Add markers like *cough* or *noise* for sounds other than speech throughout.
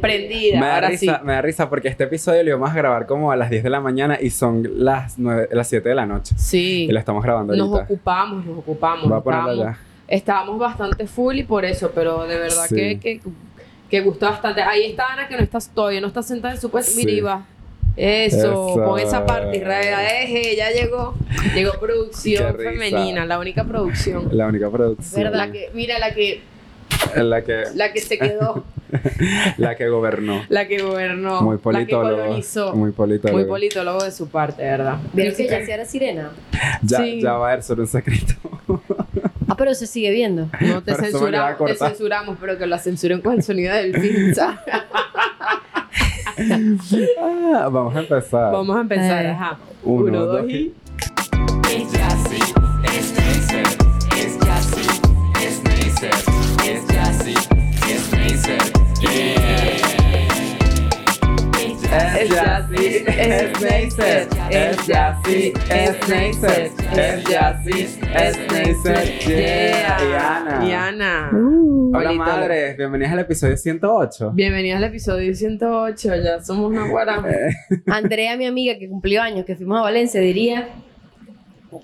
Prendida. Me da, ahora risa, sí. me da risa porque este episodio lo íbamos a grabar como a las 10 de la mañana y son las, 9, las 7 de la noche. Sí. Y lo estamos grabando Nos ahorita. ocupamos, nos ocupamos. Voy a ponerla estábamos, ya. estábamos bastante full y por eso, pero de verdad Sí. que, que, que gustó bastante. Ahí está Ana que no está, todavía no está sentada en su puesto. Mira. Iva. Eso, Eso. pon esa parte, Israel. Eje, ya llegó. Llegó producción femenina, la única producción. La única producción. ¿Verdad? La que, mira, la que, La que, la que se quedó, *laughs* *laughs* la que gobernó. la que gobernó, Muy la que politólogo. colonizó. Muy politólogo. Muy politólogo de su parte, ¿verdad? ¿Vieron que ya se era sirena? Ya, Sí. ya va a ser un secreto. Ah, pero se sigue viendo. No te Pero eso me lo va a censuramos, te censuramos, pero que la censuren con el sonido del ¿sabes? Ah, vamos a empezar. Vamos a empezar, Eh. ajá. Uno, Uno, dos dos y... Es Jassy, es Mason, es Jassy, es Mason, Es Jassy, es Mason, es Jassy, es Mason, es Jassy, es Mason, yeah. Y Ana. Ana. Hola madres, bienvenidas al episodio 108. Bienvenidos al episodio 108, ya somos una guara. *laughs* Andrea, mi amiga que cumplió años, que fuimos a Valencia, diría: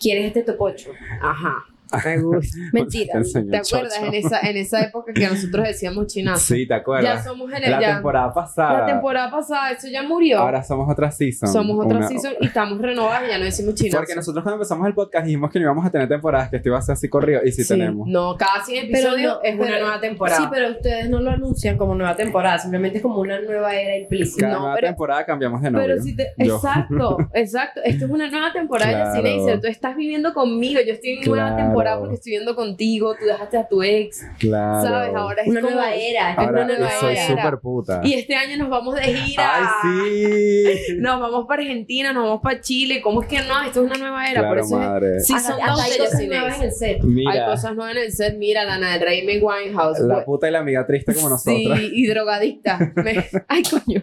¿Quieres este topocho? Ajá, me gusta. *laughs* Mentira. Te ¿Te acuerdas en esa, en esa época que nosotros decíamos chinazo? Sí, ¿te Ya acuerdas? somos en el, La ya- temporada pasada. La temporada pasada, eso ya murió. Ahora somos otra season. Somos otra Una- season y estamos renovadas y ya no decimos chinazo. Porque nosotros cuando empezamos el podcast dijimos que no íbamos a tener temporadas, que esto iba a ser así corrido, y sí, Sí, tenemos. No, cada 100 Pero episodios no, es una nueva temporada. Sí, pero ustedes no lo anuncian como nueva temporada, simplemente es como una nueva era implícita. Cada no, nueva pero- temporada cambiamos de novio. Pero si te... Yo. Exacto, exacto. Esto es una nueva temporada Claro. de Cineaser. Tú estás viviendo conmigo. Yo estoy en nueva Claro. Temporada porque estoy viviendo contigo. Tú dejaste a tu ex. Claro. ¿Sabes? Ahora es Una como- nueva era. es Ahora una nueva soy era. súper puta. Y este año nos vamos de gira. ¡Ay, sí! *laughs* Nos vamos para Argentina, nos vamos para Chile. ¿Cómo es que no? Esto es una nueva era. Por Claro, eso es- madre. Sí, Hasta- son hasta dos hay de cosas nuevas en el set. Hay Mira, cosas nuevas en el set. Mira, Lana del Rey Amy Winehouse. la Pues- puta y la amiga triste como nosotros. Sí, y drogadicta. Me- *laughs* Ay, coño.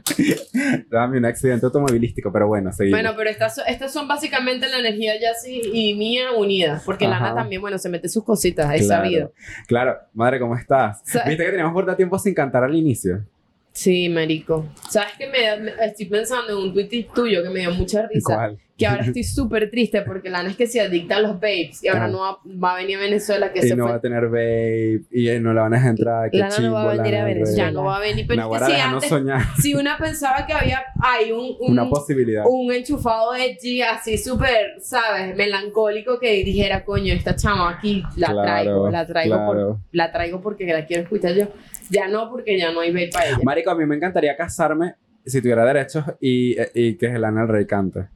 Dame un accidente automovilístico, pero bueno, seguimos. Bueno, pero estas, son- estas son básicamente la energía Jassy y mía unidas. Porque Ajá. Lana también, bueno, se mete sus cositas, es Claro. sabido. Claro, madre, ¿cómo estás? Viste que teníamos por tiempo sin cantar al inicio. Sí, marico. ¿Sabes qué? Me, me- estoy pensando en un tweet tuyo que me dio mucha risa. ¿Cuál? Que ahora *laughs* estoy súper triste porque Lana es que se adicta a los babes y ahora Ah. no va, va a venir a Venezuela que Y se no fue. va a tener babe, y eh, no la van a dejar entrar. Qué Lana no va a chimbo, venir a Venezuela. Ya no va a venir, pero es que si antes, soñar. si una pensaba que había hay un, un, Una posibilidad. un enchufado edgy así súper, ¿sabes? Melancólico que dijera, coño, esta chama aquí la Claro, traigo, la traigo, por- claro. la traigo porque la quiero escuchar yo. Ya no, porque ya no hay babe para ella. Marico, a mí me encantaría casarme si tuviera derechos y, y que Lana del Rey cante.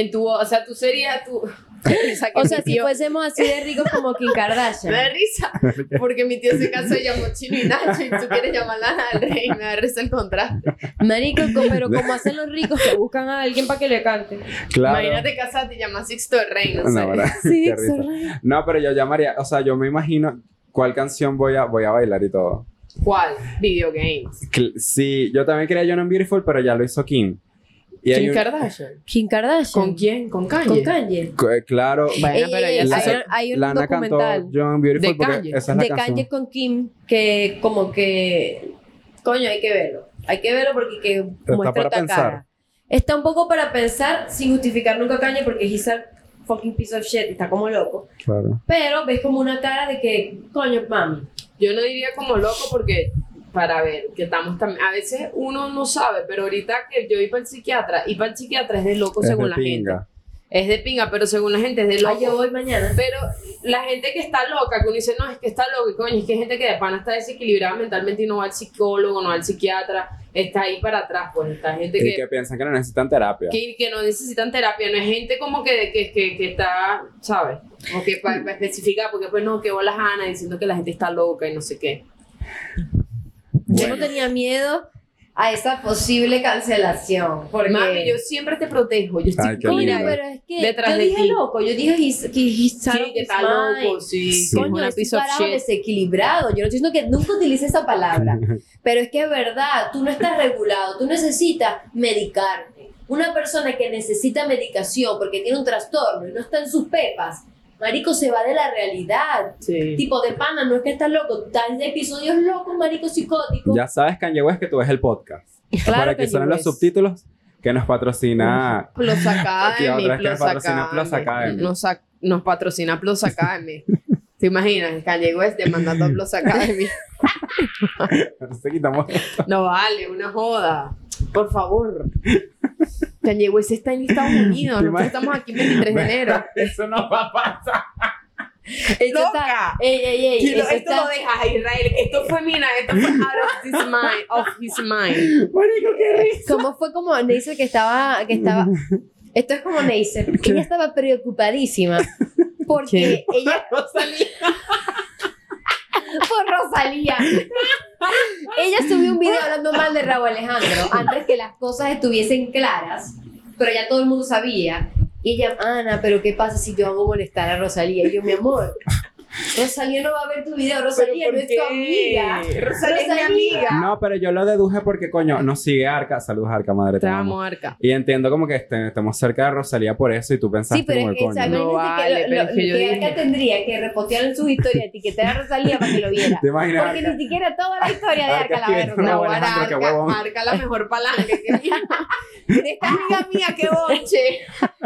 En tu, o sea, tú serías tú. *laughs* Risa que *laughs* O sea, si fuésemos así de ricos como Kim Me Kardashian. da risa, *laughs* porque mi tío se casó y llamó Chino y Nacho y tú quieres llamarla al rey, me da risa el contraste. Marico, co- pero como hacen los ricos que buscan a alguien para que le cante. Claro. Imagínate casarte y llamas Sixto el Rey, no sé. No, risa. No, pero yo llamaría, o sea, yo me imagino cuál canción voy a, voy a bailar y todo. ¿Cuál? Video games. Cl- Sí, yo también quería Young and Beautiful, pero ya lo hizo Kim. Y Kim un- Kardashian. Kim Kardashian. ¿Con quién? ¿Con Kanye? Con Kanye. c- claro, Bueno, Ey, pero ya se- hay, hay un Lana documental cantó and Beautiful De Kanye. esa es la de canción. Kanye con Kim que como que coño hay que verlo hay que verlo porque que muestra para otra pensar. cara está un poco para pensar sin justificar nunca a Kanye porque he's a fucking piece of shit y está como loco Claro. pero ves como una cara de que coño mami Yo no diría como loco porque, para ver, que estamos también, a veces uno no sabe, pero ahorita que yo iba para el psiquiatra, y para el psiquiatra es de loco Es según de la pinga. gente. Es de pinga, pero según la gente es de loco. ah yo voy mañana Pero la gente que está loca, que uno dice, no, es que está loco, y coño, es que hay gente que de pana está desequilibrada mentalmente y no va al psicólogo, no va al psiquiatra, está ahí para atrás, pues está gente Y que, que piensan que no necesitan terapia. que, que no necesitan terapia, no es gente como que, que, que, que está, ¿sabes? O que para especificar, porque pues no, que bolas Ana diciendo que la gente está loca y no sé qué. Yo Bueno. no tenía miedo a esa posible cancelación porque Mami, yo siempre te protejo, yo estoy Ay, coño pero es que Detrás yo dije loco yo dije he's, que Sí, está loco, sí, Sí. Coño, una es un carajo desequilibrado. Yo no estoy diciendo que nunca utilice esa palabra, *laughs* pero es que es verdad, tú no estás regulado, tú necesitas medicarte. Una persona que necesita medicación porque tiene un trastorno y no está en sus pepas, marico, se va de la realidad. Sí. Tipo de pana, no es que estás loco, estás de episodios locos, marico psicótico. Ya sabes, Kanye West, que tú ves el podcast. Claro, Para que Kanye suenen los subtítulos que nos patrocina. Plus Academy, otra vez que Plus patrocina Plus Academy. Academy. Nos, nos patrocina Plus Academy. ¿Te imaginas? Kanye West demandando a Plus Academy. *laughs* Se quitamos. No vale, una joda. Por favor. Kanye West está en Estados *laughs* Unidos. ¿Te Nosotros estamos aquí el 23 de enero. *laughs* Eso no va a pasar. *laughs* Esto ¡Loca! está- ey, ey, ey, Kilo, esto está- lo dejas a Israel. Esto fue mina, esto fue out of his mind. Of his mind. Marico, qué risa. ¿Cómo fue como Neisser que estaba, que estaba, esto es como Neisser, ella estaba preocupadísima porque ella, por Rosalía, ella subió un video hablando mal de Raúl Alejandro antes que las cosas estuviesen claras, pero ya todo el mundo sabía. Y ella, Ana, pero ¿qué pasa si yo hago molestar a Rosalía? Y yo, mi amor, Rosalía no va a ver tu video, Rosalía no es tu amiga. Rosalía es mi amiga. No, pero yo lo deduje porque, coño, nos sigue Arca. Saludos, Arca, madre. Te Te amo. amo, Arca. Y entiendo como que este- estemos cerca de Rosalía por eso y tú pensaste Sí, pero como es el que, coño. No vale, que, pero lo, es que yo que dije- Arca tendría que repostear en sus historias, etiquetar a Rosalía para que lo viera. *laughs* ¿Te imaginas Porque Arca? ni siquiera toda la historia de Arca Arca la ve No, Arca, huevón. Arca la mejor palanca que Esta amiga mía, qué bonche. *laughs*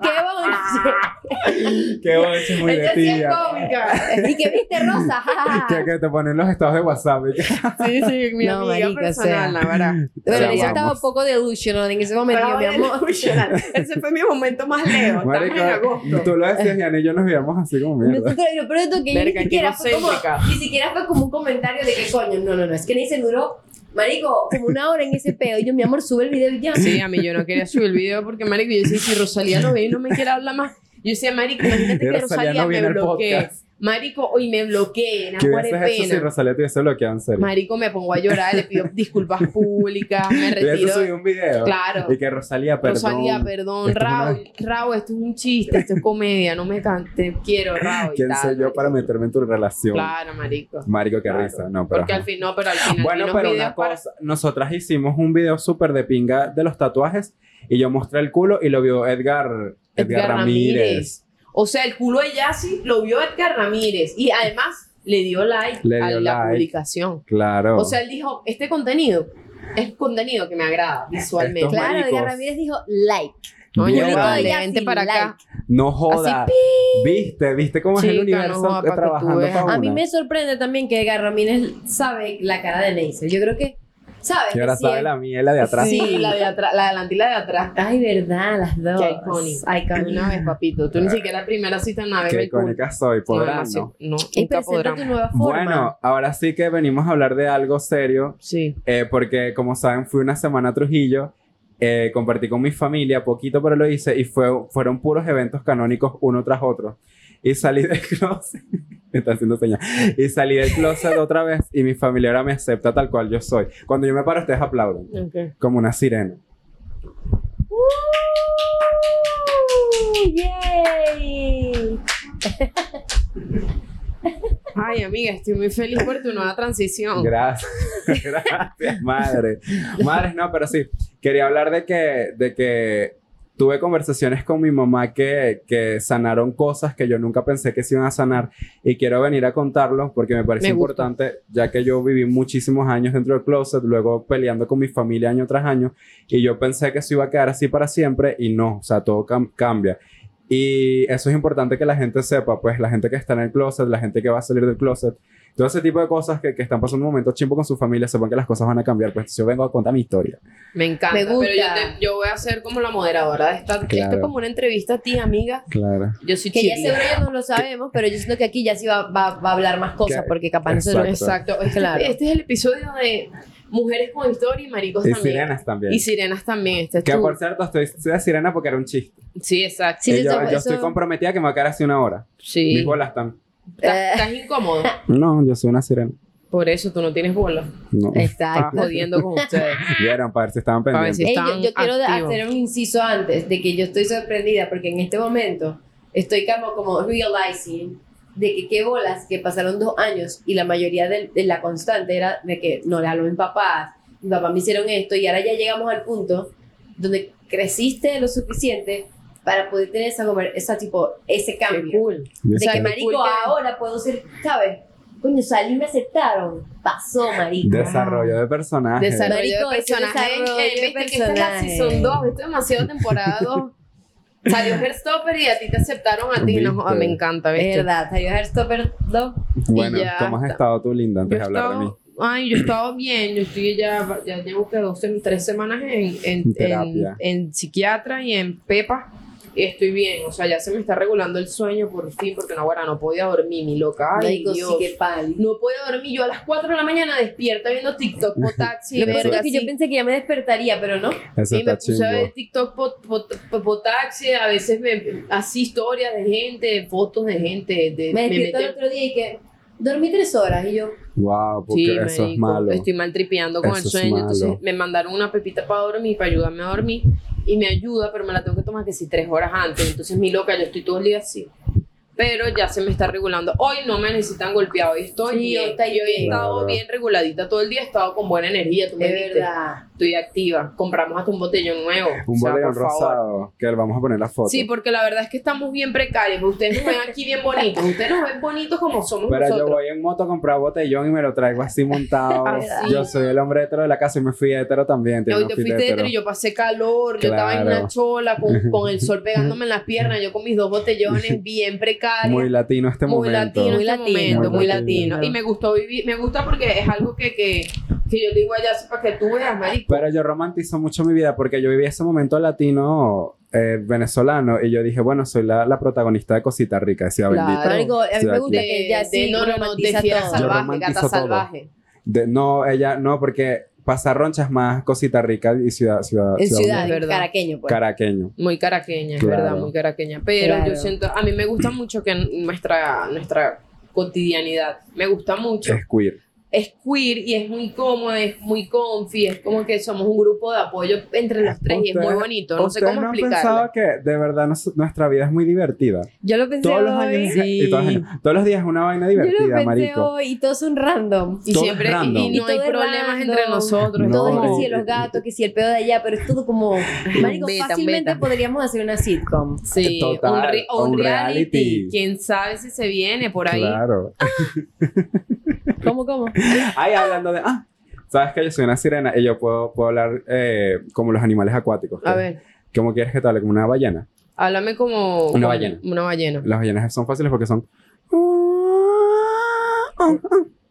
¡Qué bonche! Qué bonche, muy de Ella sí es cómica. *laughs* ¿Y que viste, Rosa? *laughs* Que, que te ponen los estados de WhatsApp. *laughs* Sí, sí, mi No, amiga marica, personal, sea. la verdad. Te ella estaba un poco delusional en ese momento, Pero mi amor. delusional. Ese fue mi momento más leo. Estamos en agosto. tú lo decías, Yana, y yo nos veíamos así como mierda. Peor de todo que Verga, ni siquiera fue como, ni siquiera fue como un comentario de que coño, no, no, no, es que ni se duró, marico, como una hora en ese pedo. Y yo, mi amor, sube el video y ya. Sí, a mí yo no quería subir el video porque, marico, yo decía, si Rosalía lo ve y no me quiere hablar más. Yo decía, marico, imagínate que *laughs* Rosalía Rosalía no me bloquee. Marico, hoy me bloquee, ¿Qué no hubieses hecho si. Rosalía te hubiese bloqueado en serio? Marico, me pongo a llorar, le pido disculpas *laughs* públicas, me retiro. subido un video. Claro. Y que Rosalía, perdón. Rosalía, perdón, Esto es una- Raúl, Raúl, esto es un chiste, esto es comedia, no me cante, quiero, Raúl. *laughs* ¿Quién tal, soy yo marico. para meterme en tu relación? Claro, marico. Marico, qué Claro. risa. No, pero. Porque al fin, no, pero al final Bueno, pero una para- cosa, nosotras hicimos un video súper de pinga de los tatuajes y yo mostré el culo y lo vio Edgar, Edgar, Edgar Ramírez. Ramírez. O sea, el culo de Yassi lo vio Edgar Ramírez y además le dio like Le a la like. publicación. Claro. O sea, él dijo, este contenido es contenido que me agrada visualmente. Estos Claro, maricos. Edgar Ramírez dijo like. Oye, vale, Yassi, vente para acá. no joda. Así, ¿Viste? ¿Viste cómo es el Chica, universo no joda, trabajando para A mí me sorprende también que Edgar Ramírez sabe la cara de Neisser. Yo creo que, ¿sabes? Y ahora Que sabe sí- la mía y la de atrás. Sí, la de *laughs* atrás, la de adelante y la de atrás. Ay, verdad, las dos. Qué icónico. Iconic. Una vez, papito. Tú ni siquiera primera cita en nave. Qué icónica soy, podrán. ¿no? No, Y nunca podrán. tu nueva forma. Bueno, ahora sí que venimos a hablar de algo serio, Sí. eh, porque como saben, fui una semana a Trujillo, eh, compartí con mi familia, poquito pero lo hice, y fue, fueron puros eventos canónicos uno tras otro. Y salí del closet, *laughs* me está haciendo señas, y salí del closet otra vez, y mi familia ahora me acepta tal cual yo soy. Cuando yo me paro, ustedes aplauden, como una sirena. ¡Uh! ¡Yay! Ay, amiga, estoy muy feliz por tu nueva transición. Gracias, *laughs* gracias, madre. Madres, no, pero sí, quería hablar de que, de que tuve conversaciones con mi mamá que, que sanaron cosas que yo nunca pensé que se iban a sanar y quiero venir a contarlo porque me parece Me importante, ya que yo viví muchísimos años dentro del closet, luego peleando con mi familia año tras año y yo pensé que eso iba a quedar así para siempre y no, o sea, todo cam- cambia. Y eso es importante que la gente sepa, pues la gente que está en el closet, la gente que va a salir del closet, todo ese tipo de cosas que, que están pasando un momento chimbo con su familia, sepan que las cosas van a cambiar. Pues yo vengo a contar mi historia. Me encanta. Me gusta. Pero yo, te- yo voy a ser como la moderadora de esta. Esto Claro. es como una entrevista a ti, amiga. Claro. Yo soy Que ya cheerleader. seguro ya no lo sabemos, pero yo siento que aquí ya sí va, va, va a hablar más cosas, Que- porque capaz nosotros... Exacto. Exacto. Este, Claro. este es el episodio de mujeres con historia y maricos Y también. sirenas también. Y sirenas también. Este es que tu- por cierto, estoy, estoy de sirena porque era un chiste. Sí, exacto. Sí, Y yo, eso- yo estoy comprometida que me va a quedar así una hora. Sí. Mis bolas están. Estás, Eh. estás incómodo. *laughs* No, yo soy una sirena. Por eso tú no tienes bola. No. Exacto. *laughs* Jodiendo con ustedes. Vieron, para ver si estaban pendientes. si- Ey, yo, están yo quiero hacer un inciso antes de que yo estoy sorprendida porque en este momento estoy como, como realizing de que qué bolas que pasaron dos años y la mayoría de, de la constante era de que no le hablo a mi papá, mi papá me hicieron esto y ahora ya llegamos al punto donde creciste lo suficiente para poder tener esa, esa tipo, ese Qué cambio. cool. De que marico, cool ahora puedo ser, ¿sabes? Coño, salí, me aceptaron. Pasó, marico. Desarrollo de personajes. Desarrollo Marico, de personaje. desarrollo Eh, de viste que esta es la personaje. season 2, viste demasiado temporada 2. *laughs* Salió Herstopper y a ti te aceptaron a ti. No, Viste. me encanta, Es ¿viste? verdad, salió Heartstopper 2. Bueno, ya ¿cómo has está. estado tú, Linda, antes Yo de hablar de mí? estaba, ay, yo he estado bien, yo estoy ya, ya llevo que dos, tres semanas en, en, En en, psiquiatra y en PEPA y estoy bien, o sea, ya se me está regulando el sueño por fin, porque no, bueno, no podía dormir, mi loca, ay sí, Dios. que pal. No podía dormir, yo a las 4 de la mañana despierta viendo TikTok, Potaxi, *laughs* Lo verga, es que yo pensé que ya me despertaría, pero no. Eso Y me puse a ver chingo. TikTok pot, pot- pot- Potaxi, a veces me así historias de gente, fotos de gente, de, Me despierto el otro día y que dormí tres horas y yo, Wow, porque Sí, eso es malo. estoy mal tripeando con Eso el sueño. Entonces me mandaron una pepita para dormir, para ayudarme a dormir. Y me ayuda, pero me la tengo que tomar que si tres horas antes. Entonces, mi loca, yo estoy todo el día así. Pero ya se me está regulando. Hoy no me necesitan golpeado. Hoy estoy Sí, bien. Yo he estado bien reguladita todo el día. He estado con buena energía. Tú me de viste. verdad. Estoy activa. Compramos hasta un botellón nuevo. Un O sea, botellón favor. rosado, que le vamos a poner la foto. Sí, porque la verdad es que estamos bien precarios. Ustedes nos ven aquí bien bonitos. Ustedes nos ven bonitos como somos Pero yo voy en moto a comprar botellón y me lo traigo así montado. Así. Yo soy el hombre hetero de la casa y me fui hetero también. Hoy te fuiste hetero. hetero y yo pasé calor, yo estaba en una chola con, *laughs* con el sol pegándome en las piernas, yo con mis dos botellones bien precarios. Muy latino este muy momento. latino, Muy este latino, momento, muy muy latino. latino. Y me gustó vivir, me gusta porque es algo que, que, que yo digo allá para que tú veas, marico. Pero yo romantizo mucho mi vida porque yo viví ese momento latino eh, venezolano y yo dije, bueno, soy la, la protagonista de Cosita Rica, decía Claro. bendito. Marico, a mí me gusta que ella de, sí no, no, no, de salvaje, gata todo. salvaje. De- no, ella, no, porque Pasarroncha es más Cosita Rica y ciudad, ciudad, En ciudad, verdad. caraqueño, pues. caraqueño. Muy caraqueña, es Claro. verdad, muy caraqueña. Pero Claro. yo siento, a mí me gusta mucho que nuestra, nuestra cotidianidad, me gusta mucho. Es queer. Es queer y es muy cómodo, es muy comfy, es como que somos un grupo de apoyo entre los tres y es muy bonito, no sé ¿Ustedes cómo no explicarlo. pensado que de verdad nos- nuestra vida es muy divertida? Yo lo pensé Todos los hoy. años, Sí. y todos, los años- todos los días es una vaina Yo lo divertida, pensé marico. hoy y todos son random. Y todo es siempre, y, random. y Y no todo hay problemas random. entre nosotros. No, todo es que y- si de los gatos, que si el pedo de allá, pero es todo como. Marico, beta, fácilmente beta. podríamos hacer una sitcom. Sí, Total, un, re- o un un reality. reality. Quién sabe si se viene por ahí. Claro. *laughs* ¿Cómo, cómo? Ay, hablando de. Ah, sabes que yo soy una sirena y yo puedo, puedo hablar eh, como los animales acuáticos. A ver, ¿Cómo quieres que te hable? Como una ballena. háblame como Una ballena. Una ballena. Las ballenas son fáciles porque son.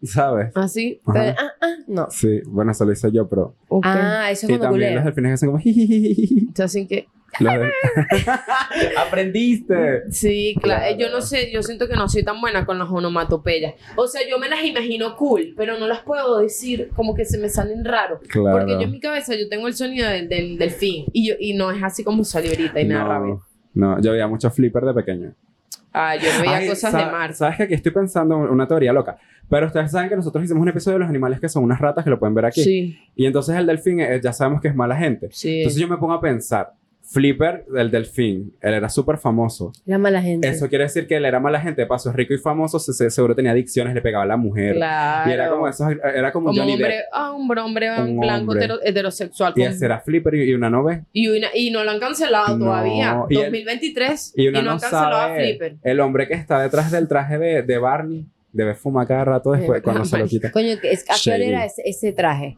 ¿Sabes? Así. Pero, ah, ah, no. Sí, bueno, eso lo hice yo, pero. Ah, eso es Y cuando también los delfines hacen como. *laughs* así que de- *laughs* ¡Aprendiste! Sí, claro. Claro. Yo no sé, yo siento que no soy tan buena con las onomatopeyas. O sea, yo me las imagino cool, pero no las puedo decir como que se me salen raro. Claro. Porque yo en mi cabeza yo tengo el sonido del, del delfín y, yo, y no es así como salió ahorita y me da rabia. no, no, yo veía mucho flipper de pequeño. Ah, yo no veía Ay, cosas sa- de mar. ¿Sabes que aquí estoy pensando una teoría loca? Pero ustedes saben que nosotros hicimos un episodio de los animales que son unas ratas que lo pueden ver aquí. Sí, Y entonces el delfín eh, ya sabemos que es mala gente. sí. Entonces yo me pongo a pensar, Flipper del delfín, él era súper famoso. Era mala gente. Eso quiere decir que él era mala gente, es rico y famoso, se- se- seguro tenía adicciones, le pegaba a la mujer. claro. Y era como eso, era como, Como Johnny hombre, Depp. ah, un hombre Un blanco hombre. hetero- heterosexual. Y ese era Flipper y, y una novia. y, una- y no lo han cancelado No, todavía. y él- 2023. Y una no han cancelado a sabe, Flipper. el hombre que está detrás del traje de, de Barney, debe fumar cada rato después, cuando se lo quita. Coño, que es, ¿a qué hora era ese, ese traje?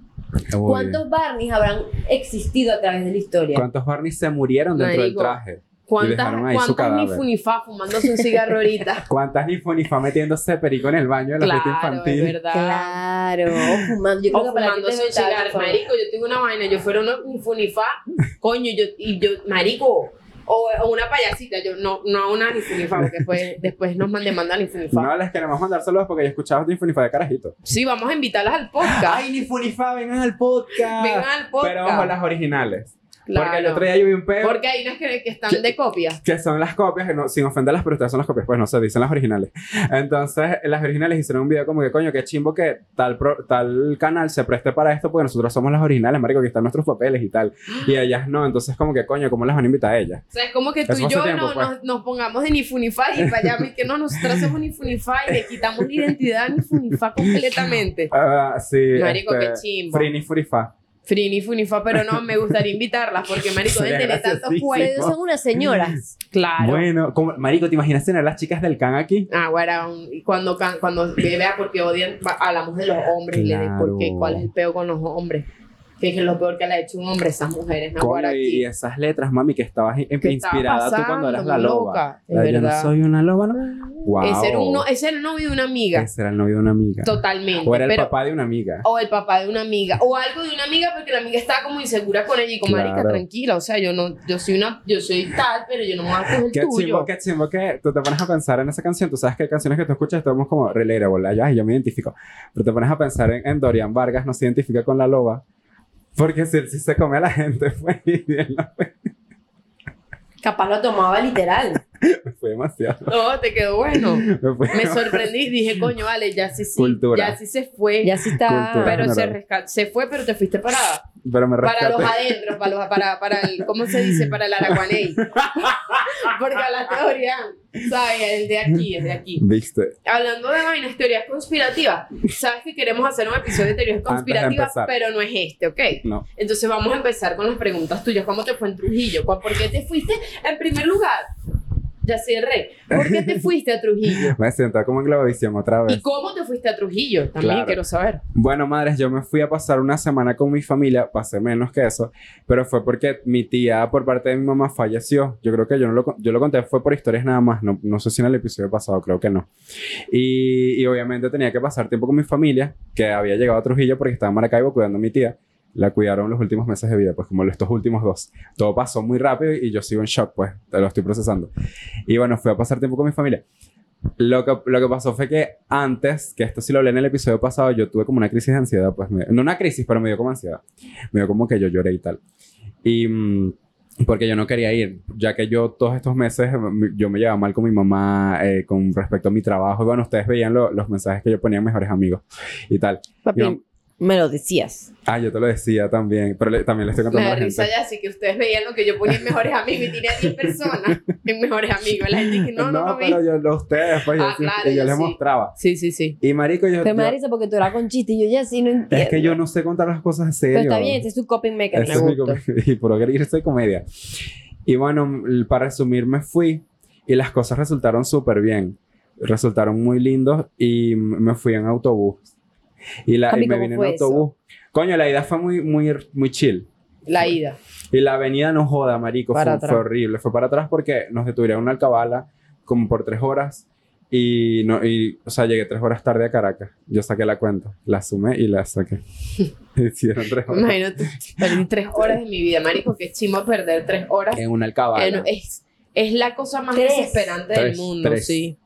Uy. ¿Cuántos Barneys habrán existido a través de la historia? ¿Cuántos Barney se murieron dentro Marico. del traje? ¿Cuántas, cuántas ni funifá fumándose un cigarro ahorita? *laughs* ¿Cuántas ni fue ni fue metiéndose perico en el baño de la fiesta claro, infantil? es verdad. Claro, o fumando. Yo creo O que fumándose un cigarro. Marico, yo tengo una vaina, yo fuera una un funifá, coño, yo, y yo, marico, o, o una payasita, yo no, no una ni funifá, porque después, después nos man- demandan ni funifá. No les queremos mandar saludos porque yo escuchaba ni Funifa de carajito. Sí, vamos a invitarlas al podcast. Ay, ni Funifa, vengan al podcast. Vengan al podcast. Pero ojo, las originales. Claro. Porque el otro día yo vi un peo Porque hay unas que, que están ¿Qué? de copia. que son las copias, que no, sin ofenderlas, pero ustedes son las copias, pues no se dicen las originales. Entonces, las originales hicieron un video como que, coño, qué chimbo que tal, pro- tal canal se preste para esto, porque nosotros somos las originales, marico, que están nuestros papeles y tal. Y *gasps* ellas no, entonces como que, coño, ¿cómo las van a invitar a ellas? O sea, es como que tú Eso y yo tiempo, no- pues. nos, nos pongamos de Nifunify y para allá, que no, nosotros somos Nifunify y le quitamos la identidad a Nifunify *laughs* completamente. Ah, sí. Marico, este, qué chimbo. Free ni Furifa. Frini, Funifa, pero no, me gustaría invitarlas porque, marico, deben tener tantos cuentos. son unas señoras. *clears throat* Claro. Bueno, como, marico, ¿te imaginas tener las chicas del can aquí? Ah, bueno, y cuando, can- cuando vea porque odian, hablamos de los hombres y le digo, ¿por qué? Claro. ¿Cuál es el peo con los hombres? ¿Qué es lo peor que le ha hecho un hombre a esas mujeres? No, Coño, y, esas letras, mami, que estabas in- ¿Qué estaba inspirada tú cuando eras la pasando, loba. loca? Es La de, Yo no verdad. soy una loba, ¿no? Wow. Ese, era un no- ese era el novio de una amiga. Ese era el novio de una amiga. Totalmente. O era el pero, papá de una amiga. o el papá de una amiga. O algo de una amiga porque la amiga estaba como insegura con ella y como marica, Claro. tranquila. O sea, yo no, yo soy una, yo soy tal, pero yo no me voy a coger el Qué tuyo. chimbo, qué chimbo que tú te pones a pensar en esa canción. Tú sabes que hay canciones que tú escuchas estamos como relatable, ¿ya? Y yo me identifico. Pero te pones a pensar en, en Dorian Vargas, no se identifica con la loba. Porque si él sí se come a la gente, *laughs* fue, y él no fue, Capaz lo tomaba literal. *laughs* fue demasiado. No, te quedó bueno. *laughs* Me, Me sorprendí, dije, coño, vale, ya sí, sí, Cultura. ya sí se fue. Ya sí está. Cultura. pero se, general. resca- se fue, pero te fuiste para, Pero me para los adentros, para, los, para, para el, ¿cómo se dice? Para el Araguaney. *laughs* Porque la teoría, ¿sabes? Es de aquí, es de aquí. Viste. Hablando de vainas, teorías conspirativas, sabes que queremos hacer un episodio de teorías conspirativas, empezar. pero no es este, ¿ok? No. Entonces vamos a empezar con las preguntas tuyas. ¿Cómo te fue en Trujillo? ¿Cu- ¿Por qué te fuiste en primer lugar? Ya rey. ¿Por qué te *laughs* fuiste a Trujillo? Me siento como en Globovisión otra vez. ¿Y cómo te fuiste a Trujillo? También Claro. quiero saber. Bueno, madres, yo me fui a pasar una semana con mi familia, pasé menos que eso, pero fue porque mi tía por parte de mi mamá falleció. Yo creo que yo no lo, yo lo conté, fue por historias nada más, no, no sé si en el episodio pasado, creo que no. Y, y obviamente tenía que pasar tiempo con mi familia, que había llegado a Trujillo porque estaba en Maracaibo cuidando a mi tía. La cuidaron los últimos meses de vida, pues como estos últimos dos. Todo pasó muy rápido y yo sigo en shock, pues, te lo estoy procesando. Y bueno, fui a pasar tiempo con mi familia. Lo que, lo que pasó fue que antes, que esto sí lo hablé en el episodio pasado, yo tuve como una crisis de ansiedad, pues, me- no una crisis, pero me dio como ansiedad. Me dio como que yo lloré y tal. Y mm, porque yo no quería ir, ya que yo todos estos meses mm, yo me llevaba mal con mi mamá eh, con respecto a mi trabajo. Y bueno, ustedes veían lo- los mensajes que yo ponía a mejores amigos y tal. Papi, me lo decías. Ah, yo te lo decía también, pero le- también le estoy contando a da la risa gente. ya, así que ustedes veían lo que yo ponía en mejores amigos y tenía 10 personas en mejores amigos. La gente que no, no, lo vi. pero yo lo ustedes, pues, yo, Ah, sí- claro, y yo yo les sí. mostraba. Sí, sí, sí. Y marico, yo, Pero me da yo- risa porque tú eras con chiste y yo ya sí no entiendo. es que yo no sé contar las cosas en serio. Pero está bien, ese es tu coping mechanism. es. *laughs* Y por reírse de comedia. Y bueno, para resumir, me fui y las cosas resultaron súper bien. Resultaron muy lindos y me fui en autobús. Y, la, y me ¿cómo vine en fue eso? autobús. Coño, la ida fue muy, muy, muy chill. La ida. Y la avenida no joda, marico. Para Fue, fue horrible. Fue para atrás porque nos detuvieron en una alcabala como por tres horas. Y, no, y, o sea, llegué tres horas tarde a Caracas. Yo saqué la cuenta, la sumé y la saqué. *laughs* *laughs* Hicieron tres horas. Imagínate, perdí tres horas de mi vida, marico, que chimo perder tres horas. En una alcabala. No, es, es la cosa más Tres. desesperante del Tres, mundo, tres. sí.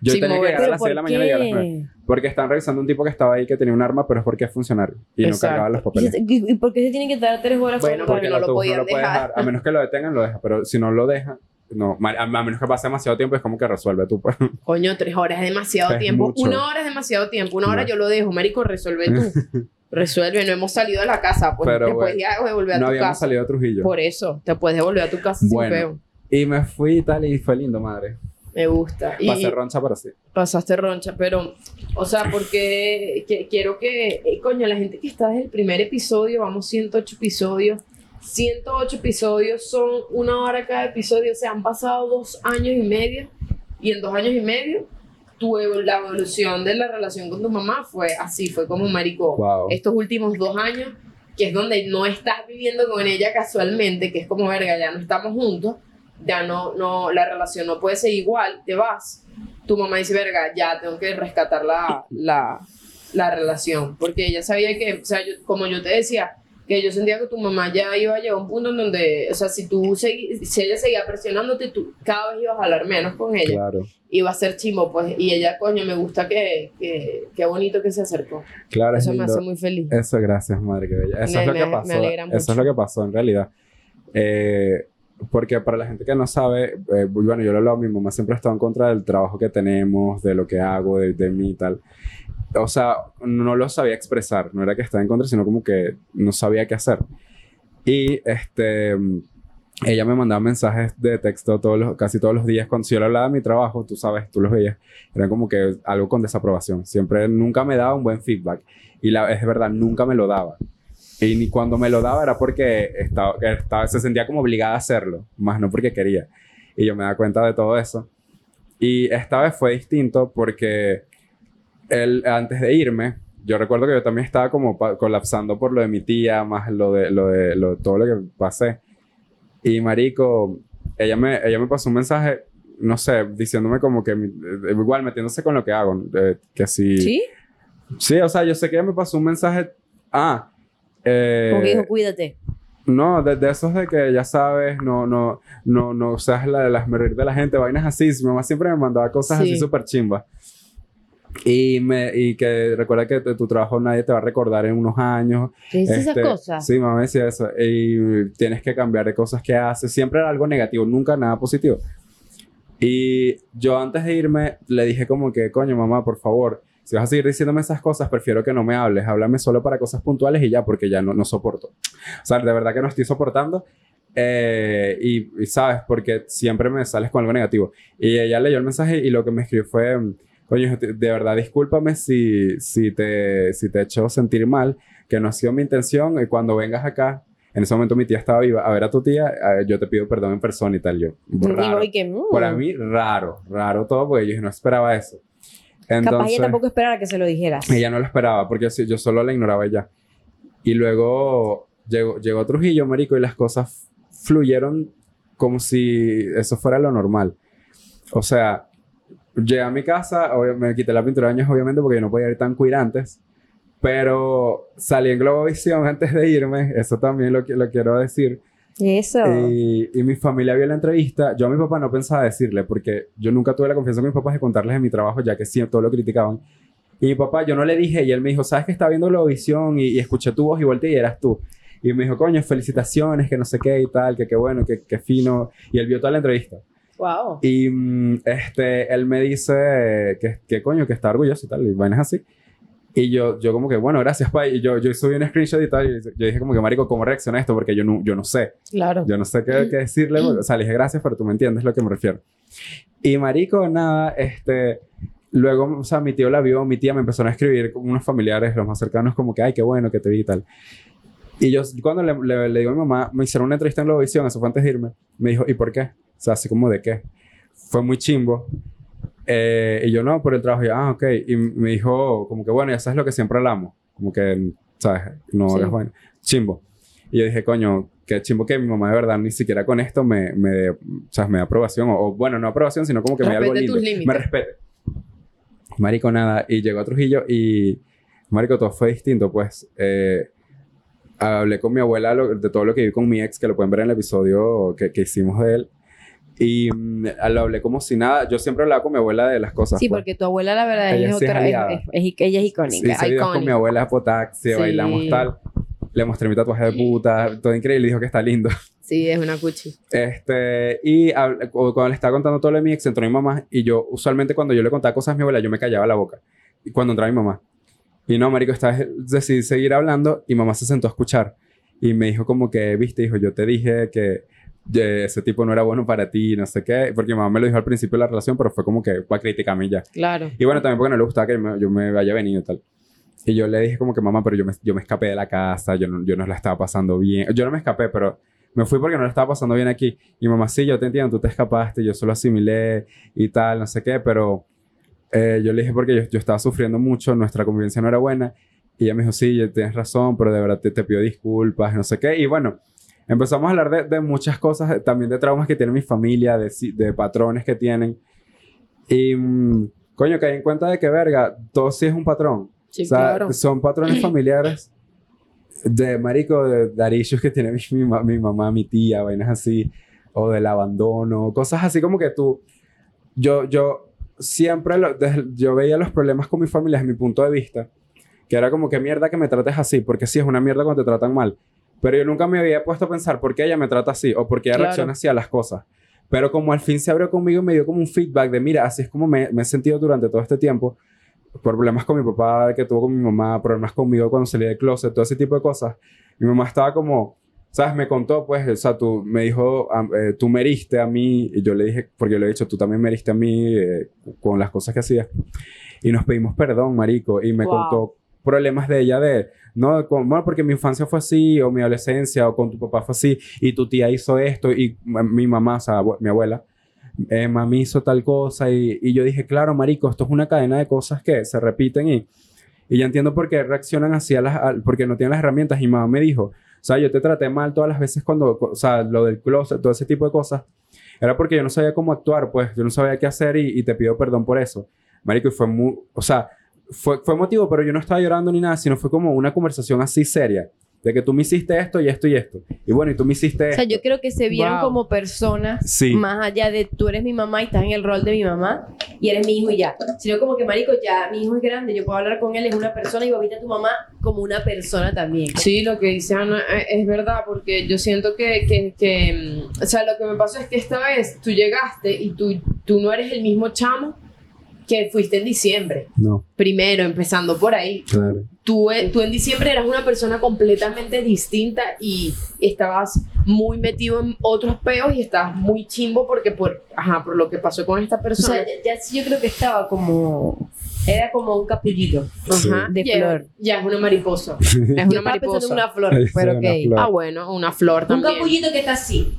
Yo sin tenía que mover. llegar a ¿Pero las 6 de la mañana y llegar a las 9. Porque están revisando un tipo que estaba ahí que tenía un arma, pero es porque es funcionario. Y no cargaba los papeles. ¿Y, y por qué se tienen que dar tres horas? Bueno, para- porque no lo podían puede dejar. A menos que lo detengan, lo deja. Pero si no lo deja, no. A, menos que pase demasiado tiempo, es como que resuelve tú. Pues. *laughs* Coño, tres horas es demasiado Es tiempo. mucho. Una hora es demasiado tiempo. Una hora No. yo lo dejo, marico, resuelve tú. *laughs* resuelve, no hemos salido de la casa, pues Pero te puedes devolver a No tu habíamos casa. salido a Trujillo. Por eso, te puedes devolver a tu casa Bueno. sin feo. Y me fui y tal, y fue lindo, madre. Me gusta. Y Pasé roncha, pero sí. pasaste roncha, pero, o sea, porque que- quiero que, eh, coño, la gente que está desde el primer episodio, vamos 108 episodios, 108 episodios son una hora cada episodio, o sea, han pasado dos años y medio, y en dos años y medio, tu, evo- la evolución de la relación con tu mamá fue así, fue como marico, Wow. estos últimos dos años, que es donde no estás viviendo con ella casualmente, que es como, verga, ya no estamos juntos, ya no, no, la relación no puede ser igual, te vas. Tu mamá dice, verga, ya tengo que rescatar la, la, la relación, porque ella sabía que, o sea, yo- como yo te decía, que yo sentía que tu mamá ya iba a llegar a un punto en donde, o sea, si tú segui- si ella seguía presionándote, tú cada vez ibas a hablar menos con ella Claro. iba a ser chimbo, pues, y ella, coño, me gusta que, que, qué bonito que se acercó. Claro, es Eso me lindo. hace muy feliz. Eso, gracias, madre, que bella. Eso Me- es lo me- que me pasó. alegra mucho. Eso es lo que pasó, en realidad. Eh, porque para la gente que no sabe, eh, bueno, yo lo hablo, mi mamá siempre ha estado en contra del trabajo que tenemos, de lo que hago, de, de mí y tal. O sea, no lo sabía expresar, no era que estaba en contra, sino como que no sabía qué hacer. Y este, ella me mandaba mensajes de texto todos los, casi todos los días. Cuando yo le hablaba de mi trabajo, tú sabes, tú los veías, era como que algo con desaprobación. Siempre, nunca me daba un buen feedback. Y la, es verdad, nunca me lo daba. Y ni cuando me lo daba era porque estaba, estaba, se sentía como obligada a hacerlo, más no porque quería. Y yo me daba cuenta de todo eso. Y esta vez fue distinto porque él, antes de irme, yo recuerdo que yo también estaba como colapsando por lo de mi tía, más lo de, lo de lo, todo lo que pasé. Y marico, ella me, ella me pasó un mensaje, no sé, diciéndome como que, igual metiéndose con lo que hago, eh, que si... ¿Sí? Sí, o sea, yo sé que ella me pasó un mensaje, ah, eh, Como que dijo, cuídate. no, de, de esos de que ya sabes, no, no, no, no seas la de las reír de la gente, vainas así. Mi mamá siempre me mandaba cosas Sí. así súper chimbas. Y, me, y que recuerda que tu trabajo nadie te va a recordar en unos años. ¿Te dice Este, esas cosas? Sí, mamá decía eso. Y tienes que cambiar de cosas que haces. Siempre era algo negativo, nunca nada positivo. Y yo antes de irme le dije como que, coño, mamá, por favor, si vas a seguir diciéndome esas cosas, prefiero que no me hables. Háblame solo para cosas puntuales y ya, porque ya no, no soporto. O sea, de verdad que no estoy soportando. Eh, y, y sabes, porque siempre me sales con algo negativo. Y ella leyó el mensaje y lo que me escribió fue, coño, de verdad discúlpame si, si, te, si te he hecho sentir mal, que no ha sido mi intención. Y cuando vengas acá, en ese momento mi tía estaba viva, a ver a tu tía, eh, yo te pido perdón en persona y tal. Yo, raro. Y que, mm, Para mí, raro, raro todo, porque yo no esperaba eso. Capaz Entonces, ella tampoco esperara que se lo dijeras. ella no lo esperaba, porque yo, solo la ignoraba ya. Y luego llegó, llegó Trujillo, marico, y las cosas fluyeron como si eso fuera lo normal. O sea, llegué a mi casa, me quité la pintura de años, obviamente, porque yo no podía ir tan cuidantes. Pero salí en Globovisión antes de irme, eso también lo, lo quiero decir. Eso. Y, y mi familia vio la entrevista. Yo a mi papá no pensaba decirle, porque yo nunca tuve la confianza con mis papás de contarles de mi trabajo, ya que siempre todo lo criticaban. Y mi papá, yo no le dije, y él me dijo, ¿sabes que estaba viendo Globovisión y, y escuché tu voz y volteé y eras tú? Y me dijo, coño, felicitaciones, que no sé qué y tal, que qué bueno, que, que fino. Y él vio toda la entrevista. Wow. Y mm, este, él me dice que, que coño, que está orgulloso y tal, y vainas así. Y yo, yo como que, bueno, gracias, pa. Y yo, yo subí un screenshot y tal, y yo dije como que, marico, ¿cómo reacciona esto? Porque yo no, yo no sé. Claro. Yo no sé qué, qué decirle, o sea, le dije gracias, pero tú me entiendes lo que me refiero. Y marico, nada, este, luego, o sea, mi tío la vio, mi tía me empezó a escribir con unos familiares, los más cercanos, como que, ay, qué bueno que te vi y tal. Y yo, cuando le, le, le digo a mi mamá, me hicieron una entrevista en Globovisión, eso fue antes de irme, me dijo, ¿y por qué? O sea, así como de qué. Fue muy chimbo. Eh, y yo, no, por el trabajo, y yo, ah, ok. Y me dijo, como que, bueno, ya sabes lo que siempre hablamos, como que, ¿sabes? No Sí. es bueno. Chimbo. Y yo dije, coño, qué chimbo que mi mamá de verdad ni siquiera con esto me, me, o sea, me da aprobación. O, o, bueno, no aprobación, sino como que me da algo Respete lindo. tus límites. Me respete. Marico, nada. Y llegó a Trujillo y, Marico, todo fue distinto. Pues eh, hablé con mi abuela lo- de todo lo que vi con mi ex, que lo pueden ver en el episodio que, que hicimos de él. Y mm, lo hablé como si nada. Yo siempre hablaba con mi abuela de las cosas. Sí, pues. porque tu abuela, la verdad, Ella es sí otra. Es, es- ella es Sí, icónica. hice videos con mi abuela Potaxi, Sí. bailamos tal. Le mostré mi tatuaje de puta, todo increíble, dijo que está lindo. *laughs* Sí, es una cuchi. Este, y cuando le estaba contando todo lo de mi ex, entró mi mamá y yo, usualmente cuando yo le contaba cosas a mi abuela, yo me callaba la boca. Y cuando entraba mi mamá. Y no, marico, esta vez decidí seguir hablando y mamá se sentó a escuchar. Y me dijo como que, viste, hijo, yo te dije que ese tipo no era bueno para ti, no sé qué. Porque mi mamá me lo dijo al principio de la relación, pero fue como que para criticarme ya. Claro. Y bueno, también porque no le gustaba que me- yo me haya venido y tal. Y yo le dije como que, mamá, pero yo me, yo me escapé de la casa, yo no, yo no la estaba pasando bien. Yo no me escapé, pero me fui porque no la estaba pasando bien aquí. Y mamá, sí, yo te entiendo, tú te escapaste, yo solo asimilé y tal, no sé qué, pero eh, yo le dije porque yo, yo estaba sufriendo mucho, nuestra convivencia no era buena. Y ella me dijo, sí, tienes razón, pero de verdad te, te pido disculpas, no sé qué. Y bueno, empezamos a hablar de, de muchas cosas, eh, también de traumas que tiene mi familia, de, de patrones que tienen. Y, mm, coño, caí en cuenta de que, verga, todo sí es un patrón. Sí, o sea, claro. son patrones *clears throat* familiares de marico, de darillos que tiene *laughs* mi, mi, mi mamá, mi tía, vainas así, o del abandono, cosas así como que tú, yo, yo siempre, lo- desde- yo veía los problemas con mi familia desde mi punto de vista, que era como que mierda que me trates así, porque sí es una mierda cuando te tratan mal, pero yo nunca me había puesto a pensar por qué ella me trata así, o por qué ella Claro. reacciona así a las cosas. Pero como al fin se abrió conmigo y me dio como un feedback de, mira, así es como me, me he sentido durante todo este tiempo, problemas con mi papá que tuvo con mi mamá, problemas conmigo cuando salí del closet, todo ese tipo de cosas. Mi mamá estaba como, ¿sabes? Me contó, pues, o sea, tú me dijo, am- eh, tú me heriste a mí, y yo le dije, porque yo le he dicho, tú también me heriste a mí eh, con las cosas que hacías. Y nos pedimos perdón, marico, y me Wow. contó problemas de ella de, no, como, porque mi infancia fue así, o mi adolescencia, o con tu papá fue así, y tu tía hizo esto, y mi mamá, o mi abuela, eh, mami hizo tal cosa, y, y yo dije, claro, marico, esto es una cadena de cosas que se repiten, y, y ya entiendo por qué reaccionan así, a las, porque no tienen las herramientas, y mamá me dijo, o sea, yo te traté mal todas las veces cuando, o sea, lo del closet, todo ese tipo de cosas, era porque yo no sabía cómo actuar, pues, yo no sabía qué hacer, y, y te pido perdón por eso. Marico, y fue muy, o sea, fue, fue emotivo, pero yo no estaba llorando ni nada, sino fue como una conversación así seria. De que tú me hiciste esto y esto y esto. Y bueno, y tú me hiciste O esto. sea, yo creo que se vieron Wow. como personas Sí. más allá de tú eres mi mamá y estás en el rol de mi mamá y eres mi hijo y ya. Sino como que, marico, ya mi hijo es grande, yo puedo hablar con él, es una persona y ahorita tu mamá como una persona también. Sí, lo que dice Ana eh, es verdad, porque yo siento que, que, que, mm, o sea, lo que me pasó es que esta vez tú llegaste y tú, tú no eres el mismo chamo que fuiste en diciembre. No, Primero, empezando por ahí. claro. Tú, eh, tú en diciembre eras una persona completamente distinta y estabas muy metido en otros peos y estabas muy chimbo porque por, ajá, por lo que pasó con esta O persona. sea, ya, ya sí yo creo que estaba como... Era como un capullito. Ajá, de ya- flor. Ya es una mariposa. *laughs* Es una estaba mariposa. en una flor, pero ok. flor. Ah, bueno, una flor Un también. capullito que está así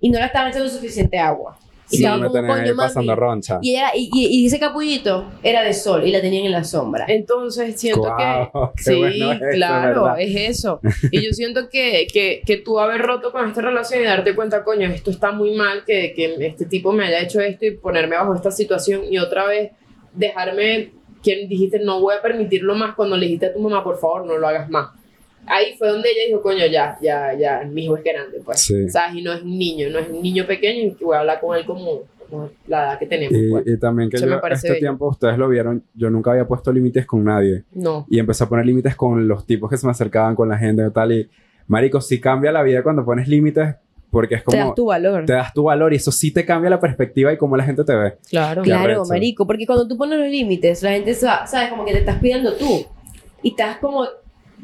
y no le estaban echando suficiente agua. Y Sí, estaba me como, coño, pasando roncha. Y, era, y, y- y ese capullito era de sol y la tenían en la sombra. Entonces siento que *laughs* sí, bueno claro, es eso. Y yo siento que, que, que tú haber roto con esta relación y darte cuenta, coño, esto está muy mal, que, que este tipo me haya hecho esto y ponerme bajo esta situación y otra vez dejarme, que dijiste, no voy a permitirlo más cuando le dijiste a tu mamá, por favor, no lo hagas más. Ahí fue donde ella dijo, coño, ya, ya, ya, mi hijo es grande, pues. Sí. ¿Sabes? Y no es un niño, no es un niño pequeño y voy a hablar con él como, como la edad que tenemos, pues. Y, y también que Eso yo, este bello. tiempo, ustedes lo vieron, yo nunca había puesto límites con nadie. No. Y empecé a poner límites con los tipos que se me acercaban, con la gente y tal. Y, marico, sí cambia la vida cuando pones límites, porque es como... Te das tu valor. te das tu valor y eso sí te cambia la perspectiva y cómo la gente te ve. Claro. Claro, marico, porque cuando tú pones los límites, la gente sa- sabes como que te estás cuidando tú y estás como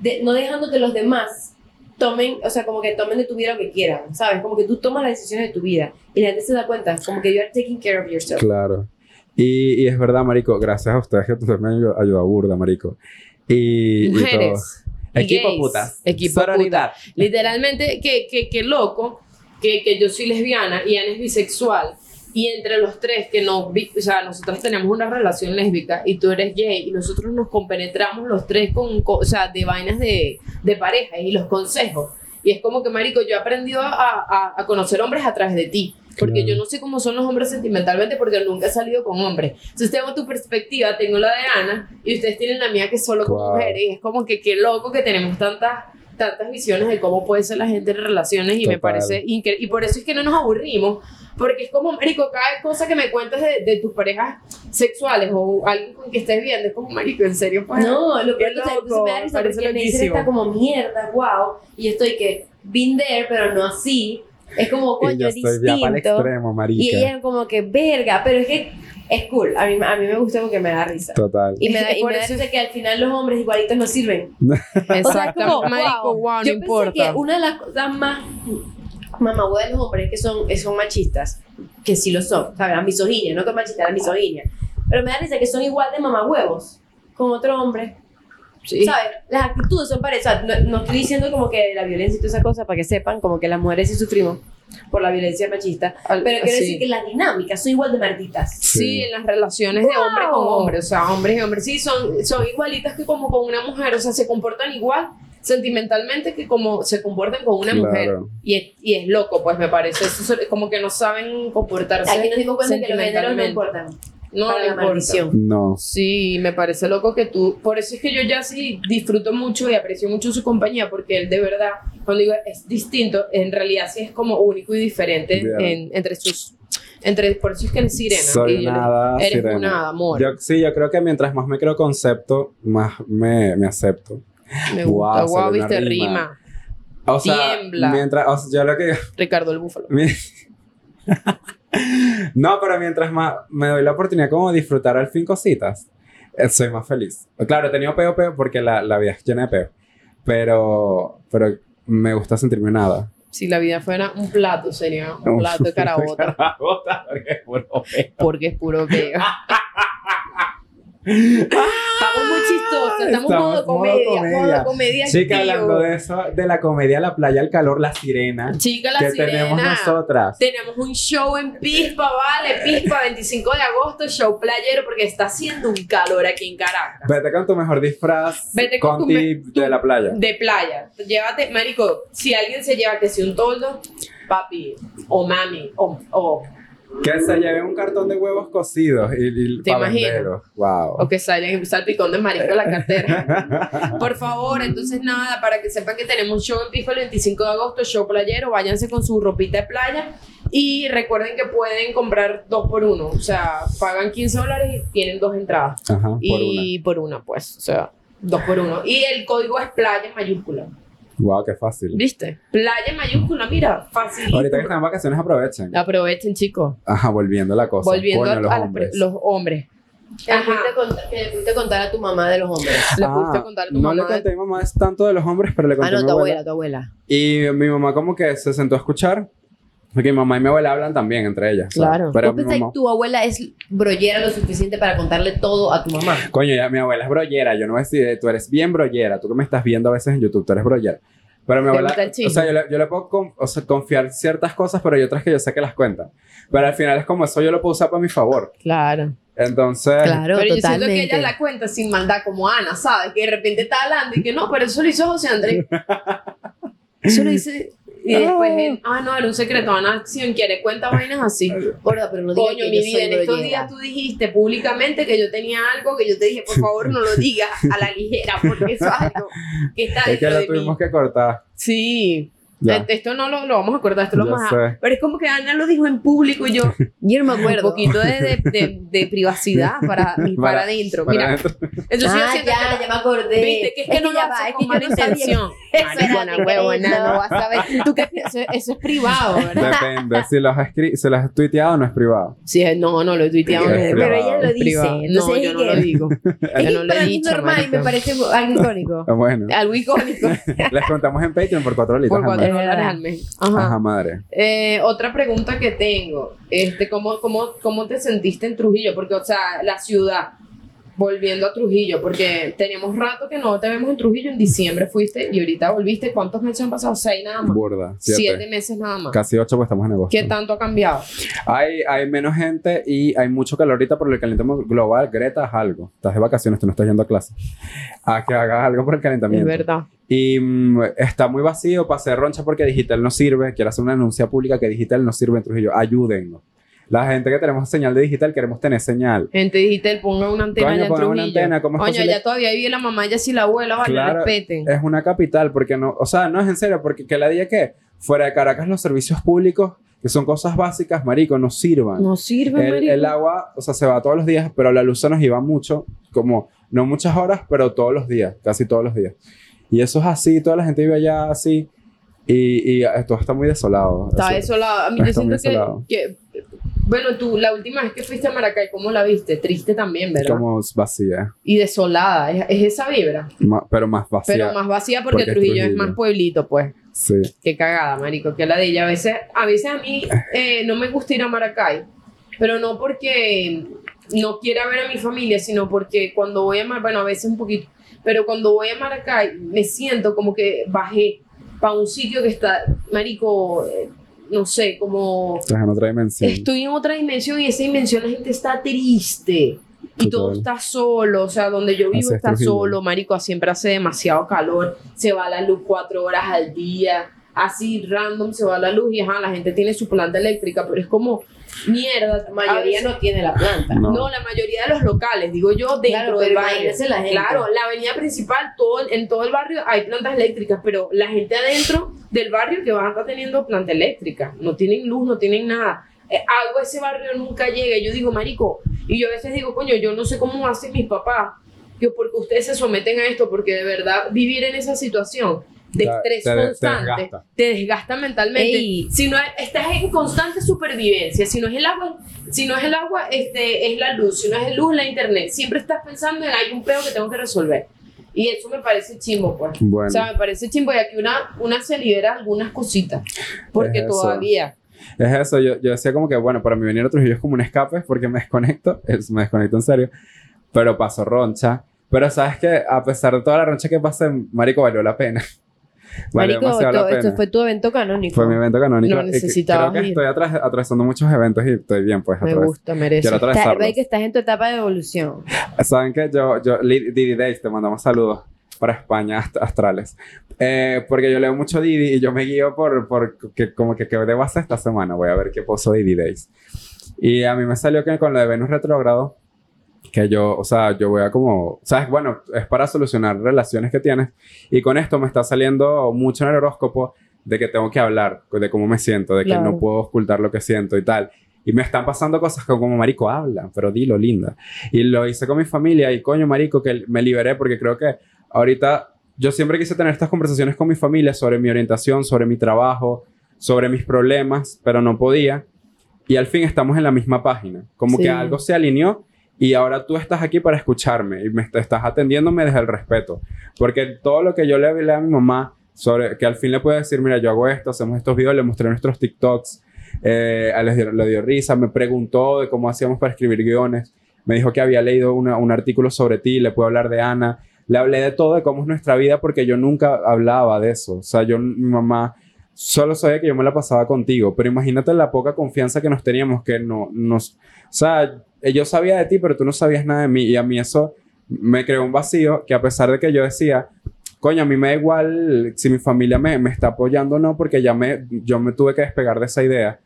de- no dejando que los demás tomen, o sea, como que tomen de tu vida lo que quieran, ¿sabes? Como que tú tomas las decisiones de tu vida y la gente se da cuenta, como que you are taking care of yourself. Claro. Y, y es verdad, marico, gracias a ustedes que tú me ayudó, ayudó a burda, marico. Y, y todo. Mujeres. y Equipo gays. putas. Equipo Sororidad. Literalmente, que, que, que loco que, que yo soy lesbiana y Ana es bisexual. Y entre los tres, que nos, vi- o sea, nosotros tenemos una relación lésbica y tú eres gay y nosotros nos compenetramos los tres con, co- o sea, de vainas de, de pareja y los consejos. Y es como que, marico, yo he aprendido a, a, a conocer hombres a través de ti. Porque Claro. yo no sé cómo son los hombres sentimentalmente porque nunca he salido con hombres. Entonces tengo tu perspectiva, tengo la de Ana y ustedes tienen la mía que solo con Wow. mujeres. Y es como que qué loco que tenemos tantas tantas visiones de cómo puede ser la gente en relaciones y me Total. parece increíble. Y por eso es que no nos aburrimos, porque es como, marico, cada cosa que me cuentas de, de tus parejas sexuales o alguien con que estés viendo, es como, marico, en serio, pues. No, lo peor es que loco, me da risa parece porque me dicen loquísimo. está como mierda, wow, y yo estoy que been there, pero no así. Es como, Y coño, yo es estoy ya para el distinto. extremo, marica. Y ella como que, verga, pero es que es cool. A mí, a mí me gusta porque me da risa. Total. Y me da, y Por me da risa que al final los hombres igualitos no sirven. Exactamente. *laughs* O sea, es como, marico, wow. wow, no Yo importa. pensé que una de las cosas más mamahuevas de los hombres que son, que son machistas, que sí lo son, ¿sabes? La misoginia, no que machistas, la misoginia. Pero me da risa que son igual de mamahuevos con otro hombre. Sí. ¿Sabes? Las actitudes son parecidas. No, no estoy diciendo como que la violencia y toda esa cosa para que sepan, como que las mujeres sí sufrimos por la violencia machista. Al- Pero quiero sí. decir que las dinámicas son igual de malditas. Sí, en las relaciones de hombre con hombre, o sea, hombres y hombres, sí, son, son igualitas que como con una mujer, o sea, se comportan igual sentimentalmente que como se comportan con una Claro. mujer. Y es, y es loco, pues me parece, eso es como que no saben comportarse. Aquí nos dimos cuenta que los géneros no importan. No, para no la importa. maldición. No. Sí, me parece loco que tú, por eso es que yo ya sí disfruto mucho y aprecio mucho su compañía, porque él de verdad, cuando digo es distinto, en realidad sí es como único y diferente Ya. en- entre sus, entre, por eso es que eres sirena. Soy y yo le- nada eres sirena. una amor. Yo, sí, yo creo que mientras más me creo concepto, más me, me acepto. Me gusta, sale una viste, rima. rima. O sea, Tiembla. mientras, o sea, yo lo que... Ricardo el Búfalo. *laughs* no, pero mientras más me doy la oportunidad como de disfrutar al fin cositas, eh, soy más feliz. Claro, he tenido peo, peo, porque la, la vida es llena de peo. Pero, pero me gusta sentirme nada. Si la vida fuera un plato, sería un *laughs* plato de carabota. Carabota, porque *laughs* es puro peo. porque es puro peo. Estamos muy chistosos, estamos, Estamos modo modo comedia, comedia. modo comedia Chica, activo. hablando de eso, de la comedia, la playa, el calor, la sirena. Chica, la que sirena. tenemos nosotras. Tenemos un show en Pispa, vale, Pispa, *laughs* 25 de agosto, show playero, porque está haciendo un calor aquí en Caracas. Vete con tu mejor disfraz. Vete con Conti tu- de la playa. De playa. Llévate, marico, si alguien se lleva que si un toldo, papi, o mami, o, o, Que se lleve un cartón de huevos cocidos y, y ¿Te imaginas? Wow. o que salgan salpicón de marico en la cartera. *laughs* Por favor, entonces nada, para que sepan que tenemos show en Pispa el 25 de agosto, show playero, váyanse con su ropita de playa. Y recuerden que pueden comprar dos por uno, o sea, pagan 15 dólares y tienen dos entradas. Ajá, por una. y por una, pues, o sea, dos por uno. Y el código es playa en mayúscula. Wow, qué fácil. ¿Viste? Playa en mayúscula, mira, fácil. Ahorita que están en vacaciones, aprovechen. Aprovechen, chicos. Ajá, volviendo a la cosa. Volviendo Coño, a, los a hombres. los hombres. Que le pudiste contar, que le pudiste contar a tu mamá de los hombres. Le Ah, pudiste contar a tu no mamá. le conté a mi mamá es tanto de los hombres, pero le conté Ah, no, a mi tu abuela. abuela, tu abuela. Y mi mamá como que se sentó a escuchar. Porque mi mamá y mi abuela hablan también entre ellas. ¿sabes? Claro. Pero ¿Tú mi piensas mamá... que tu abuela es brollera lo suficiente para contarle todo a tu mamá? Coño, ya mi abuela es brollera. Yo no voy a decir, tú eres bien brollera. Tú que me estás viendo a veces en YouTube, tú eres brollera. Pero mi ¿Te abuela, o sea, yo le, yo le puedo con- o sea, confiar ciertas cosas, pero hay otras que yo sé que las cuentan. Pero al final es como eso yo lo puedo usar para mi favor. Claro. Entonces, Claro, pero yo siento totalmente. que ella la cuenta sin maldad, como Ana, ¿sabes? Que de repente está hablando y que no, pero eso lo hizo José Andrés. *laughs* Eso lo hice. Y después él, ah, no, era un secreto. Ana Acción quiere, cuenta vainas así. Gorda, pero no digas Coño, que mi yo vida, soy en estos días tú dijiste públicamente que yo tenía algo que yo te dije, por favor, no lo digas a la ligera, porque eso es algo que está *laughs* es que dentro lo de mí. tuvimos que cortar. Sí. Ya. Eh, Esto no lo, lo vamos a acordar, esto lo Ya vamos a... sé. Pero es como que Ana lo dijo en público y yo, Yo no me un acuerdo. poquito de, de, de, de privacidad para, *laughs* para, Para- adentro. Para Mira, adentro. entonces yo ah, siento ya, que... ya me acordé. Viste, que es que no lo ya hace va, es con que yo mala intención. *laughs* que Maricona, huevona, no vas a ver. ¿Tú qué piensas? Eso, eso es privado, ¿verdad? Depende. Si lo has, escri- si lo has tuiteado, no es privado. Sí, no, no lo he tuiteado. Es no es. Pero ella lo Es dice. no, es yo no *laughs* que- lo digo. Es Yo que no para mí es normal y me parece algo icónico. Ah, Bueno, Algo icónico. les contamos en Patreon por cuatro litros. Es dólares al mes. Ajá. Ajá, madre. Eh, otra pregunta que tengo, este, ¿cómo, cómo, ¿cómo te sentiste en Trujillo? Porque, o sea, la ciudad, volviendo a Trujillo, porque tenemos rato que no te vemos en Trujillo, en diciembre fuiste y ahorita volviste, ¿cuántos meses han pasado? ¿Seis nada más? Burda. Siete, Siete. meses nada más. Casi ocho, pues estamos en agosto. ¿Qué tanto ha cambiado? Hay, hay menos gente y hay mucho calor ahorita por el calentamiento global. Greta, haz algo. Estás de vacaciones, tú no estás yendo a clase. A que hagas algo por el Es calentamiento. verdad. Y mm, está muy vacío, pasé roncha porque digital no sirve. Quiero hacer una anuncia pública que digital no sirve en Trujillo. Ayúdennos. La gente que tenemos señal de digital queremos tener señal. Gente digital, ponga una antena Coño, allá en pongan Trujillo. una antena, ¿cómo es Coño, posible? ya todavía vive la mamá, ya sí la abuela, vale, Claro, respeten. Es una capital porque no, o sea, no es en serio, porque que la día que fuera de Caracas los servicios públicos, que son cosas básicas, marico, no sirvan. No sirve, El, marico. el agua, o sea, se va todos los días, pero la luz se nos iba mucho, como no muchas horas, pero todos los días, casi todos los días. Y eso es así, toda la gente vive allá así, y, y todo está muy desolado. Está Eso- desolado. A mí yo siento que, que- Bueno, tú, la última vez que fuiste a Maracay, ¿cómo la viste? Triste también, ¿verdad? Como vacía, Y desolada. Es, es esa vibra. ma- pero más vacía. Pero más vacía porque, porque es Trujillo, es Trujillo. más pueblito, pues. Sí. Qué cagada, marico. Qué ladilla. A veces, a veces a mí eh, no me gusta ir a Maracay. Pero no porque no quiera ver a mi familia, sino porque cuando voy a Mar... Bueno, a veces un poquito. Pero cuando voy a Maracay, me siento como que bajé para un sitio que está, marico, eh, no sé, como... Estás en otra dimensión. Estoy en otra dimensión y esa dimensión la gente está triste. Y todo está solo, o sea, donde yo vivo está solo, marico, siempre hace demasiado calor, se va la luz cuatro horas al día, así random se va la luz y ajá, la gente tiene su planta eléctrica, pero es como, mierda, La mayoría no tiene la planta. No. no. la mayoría de los locales, digo yo, dentro Claro, del barrio. la gente. Claro, la avenida principal, todo, en todo el barrio hay plantas eléctricas, pero la gente adentro del barrio que van a estar teniendo planta eléctrica, no tienen luz, no tienen nada. Eh, agua a ese barrio nunca llega. Y yo digo, marico, y yo a veces digo, coño, yo no sé cómo hacen mis papás, yo porque ustedes se someten a esto, porque de verdad vivir en esa situación de Te- estrés te- te constante desgasta. te desgasta mentalmente. Ey. Si no es- estás en constante supervivencia, si no es el agua, si no es el agua, este, es la luz, si no es el luz, la internet. Siempre estás pensando en hay un peo que tengo que resolver. Y eso me parece chimbo, pues. Bueno. O sea, me parece chimbo y aquí una, una se libera algunas cositas. Porque Es todavía. Es eso, yo, yo decía como que, bueno, para mí venir a Trujillo es como un escape porque me desconecto, es, me desconecto en serio, pero pasó roncha. Pero sabes que a pesar de toda la roncha que pasé, marico, valió la pena. Valió Marico, la esto, pena. esto fue tu evento canónico. Fue mi evento canónico. Lo y que- necesitabas Creo que ir. estoy atra- atravesando muchos eventos y estoy bien, pues. Me gusta, merece. Está- ve que estás en tu etapa de evolución. Saben que yo, yo, Didi Days, te mandamos saludos para España, ast- astrales. Eh, porque yo leo mucho Didi y yo me guío por, por que, como que qué debo hacer esta semana. Voy a ver qué puso Didi Days. Y a mí me salió que con lo de Venus retrógrado, que yo, o sea, yo voy a como, sabes, bueno, es para solucionar relaciones que tienes. Y con esto me está saliendo mucho en el horóscopo de que tengo que hablar, de cómo me siento, de que Claro. no puedo ocultar lo que siento y tal. Y me están pasando cosas que como marico habla, pero dilo linda. Y lo hice con mi familia y coño marico que me liberé porque creo que ahorita yo siempre quise tener estas conversaciones con mi familia sobre mi orientación, sobre mi trabajo, sobre mis problemas, pero no podía. Y al fin estamos en la misma página. Como Sí. que algo se alineó y ahora tú estás aquí para escucharme y me est- estás atendiéndome desde el respeto. Porque todo lo que yo le hablé a mi mamá, sobre que al fin le puedo decir, mira, yo hago esto, hacemos estos videos, le mostré nuestros TikToks, eh, les dio- le dio risa, me preguntó de cómo hacíamos para escribir guiones, me dijo que había leído una- un artículo sobre ti, le puedo hablar de Ana, le hablé de todo, de cómo es nuestra vida, porque yo nunca hablaba de eso. O sea, yo, mi mamá, solo sabía que yo me la pasaba contigo, pero imagínate la poca confianza que nos teníamos, que no nos... O sea, yo sabía de ti, pero tú no sabías nada de mí, y a mí eso me creó un vacío que a pesar de que yo decía, coño, a mí me da igual si mi familia me, me está apoyando o no, porque ya me, yo me tuve que despegar de esa idea.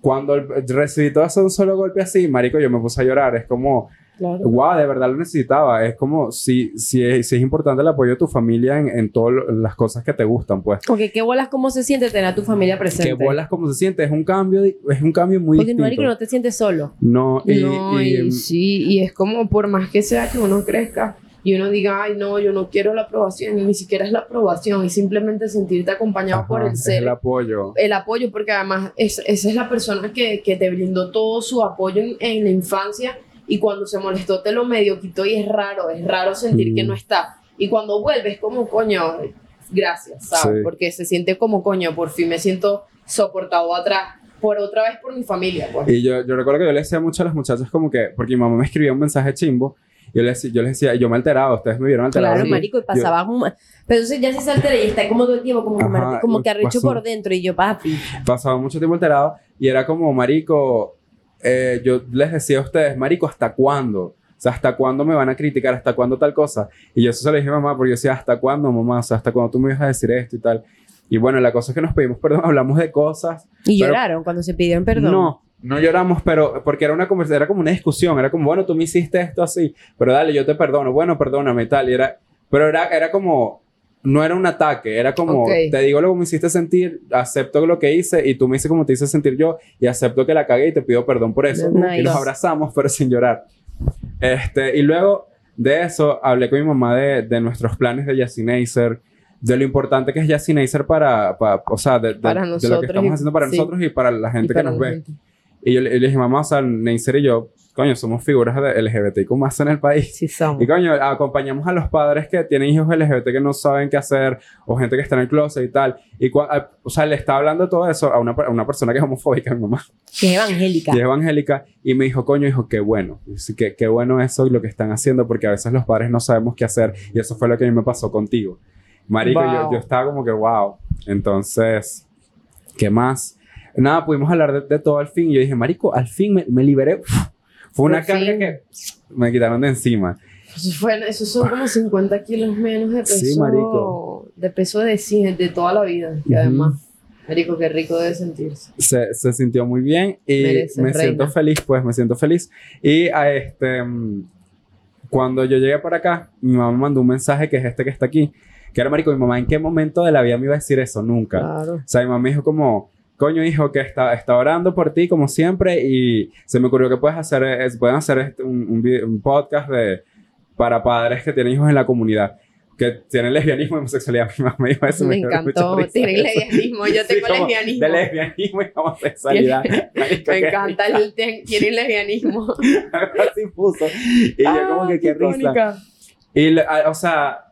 Cuando recibí todo eso de un solo golpe así, marico, yo me puse a llorar. Es como, Claro. wow, de verdad lo necesitaba. Es como, si, si, es, si es importante el apoyo de tu familia en, en todas las cosas que te gustan, pues. Porque qué bolas cómo se siente tener a tu familia presente. Que bolas como se siente, es un cambio, es un cambio muy Porque distinto. marico no te sientes solo. No, y, no, y- y, sí, y es como por más que sea que uno crezca y uno diga, ay, no, yo no quiero la aprobación, y ni siquiera es la aprobación, y simplemente sentirte acompañado ajá, por el es ser, el apoyo. el apoyo, porque además es, esa es la persona que, que te brindó todo su apoyo en, en la infancia y cuando se molestó te lo medio quitó y es raro, es raro sentir Mm. que no está. Y cuando vuelves como coño, gracias, ¿sabes? Sí. Porque se siente como coño, por fin me siento soportado atrás, por otra vez por mi familia, pues. Y yo, yo recuerdo que yo le decía mucho a las muchachas como que, porque mi mamá me escribía un mensaje chimbo, y yo les, yo les decía, yo me alteraba, ustedes me vieron alterado. Claro, Sí. marico, y pasaba un... Pero entonces ya si se altera y está como todo el tiempo, como, que Ajá, como que arrecho pasó. por dentro. Y yo, papi, pasaba mucho tiempo alterado y era como, marico, eh, yo les decía a ustedes, marico, ¿hasta cuándo? O sea, ¿hasta cuándo me van a criticar? ¿Hasta cuándo tal cosa? Y yo eso se lo dije a mamá, porque yo decía, ¿hasta cuándo, mamá? O sea, ¿hasta cuándo tú me ibas a decir esto y tal? Y bueno, la cosa es que nos pedimos perdón, *laughs* hablamos de cosas. y Pero- lloraron cuando se pidieron perdón. No, no lloramos, pero porque era una conversación, era como una discusión, era como, bueno, tú me hiciste esto así, pero dale, yo te perdono, bueno, perdóname y tal. Y era, pero era, era como, no era un ataque, era como, Ok. te digo lo que me hiciste sentir, acepto lo que hice y tú me dices como te hice sentir yo y acepto que la cagué y te pido perdón por eso. Nice. Y nos abrazamos, *laughs* pero sin llorar. Este, y luego de eso hablé con mi mamá de, de nuestros planes de Yacinacer, de lo importante que es Yacinacer para, para, o sea, de, de- Para de lo que estamos haciendo para sí. nosotros y para la gente que nos ve. gente. Y yo le, le dije, mamá, o sea, Neisser y yo, coño, somos figuras de LGBTQ más en el país. Sí, somos. Y coño, acompañamos a los padres que tienen hijos LGBT que no saben qué hacer, o gente que está en el closet y tal. Y, a- o sea, le está hablando todo eso a una, a una persona que es homofóbica, mi mamá, Que es evangélica. y es evangélica, y me dijo, coño, hijo, qué bueno. Qué, qué bueno eso y lo que están haciendo, porque a veces los padres no sabemos qué hacer, y eso fue lo que a mí me pasó contigo. Marico, yo, Wow. yo estaba como que, wow. Entonces, ¿qué más? Nada, pudimos hablar de, de todo al fin. Y yo dije, Marico, al fin me, me liberé. Uf, fue una carga fin. que me quitaron de encima. Eso, fue, eso son como 50 kilos menos de peso. Sí, marico. De peso de, de toda la vida. Y Ujú. además, marico, qué rico debe sentirse. Se, se sintió muy bien y Mereces, me siento reina. feliz, pues me siento feliz. Y a este, mm, cuando yo llegué para acá, mi mamá me mandó un mensaje que es este que está aquí. Que era, Marico, mi mamá, ¿en qué momento de la vida me iba a decir eso? Nunca. Claro. O sea, mi mamá me dijo como, coño hijo, que está, está orando por ti como siempre y se me ocurrió que puedes hacer, es- pueden hacer este- un, un video- un podcast de, para padres que tienen hijos en la comunidad, que tienen lesbianismo y homosexualidad. *laughs* Mi mamá me dijo eso. Me dio encantó. risa Tienen lesbianismo. Yo Sí, tengo como lesbianismo. De lesbianismo y homosexualidad. *laughs* Me qué encanta el tienen *laughs* lesbianismo. Así puso. Y yo como Ah, que qué risa. icónica. Y, le- a- o sea,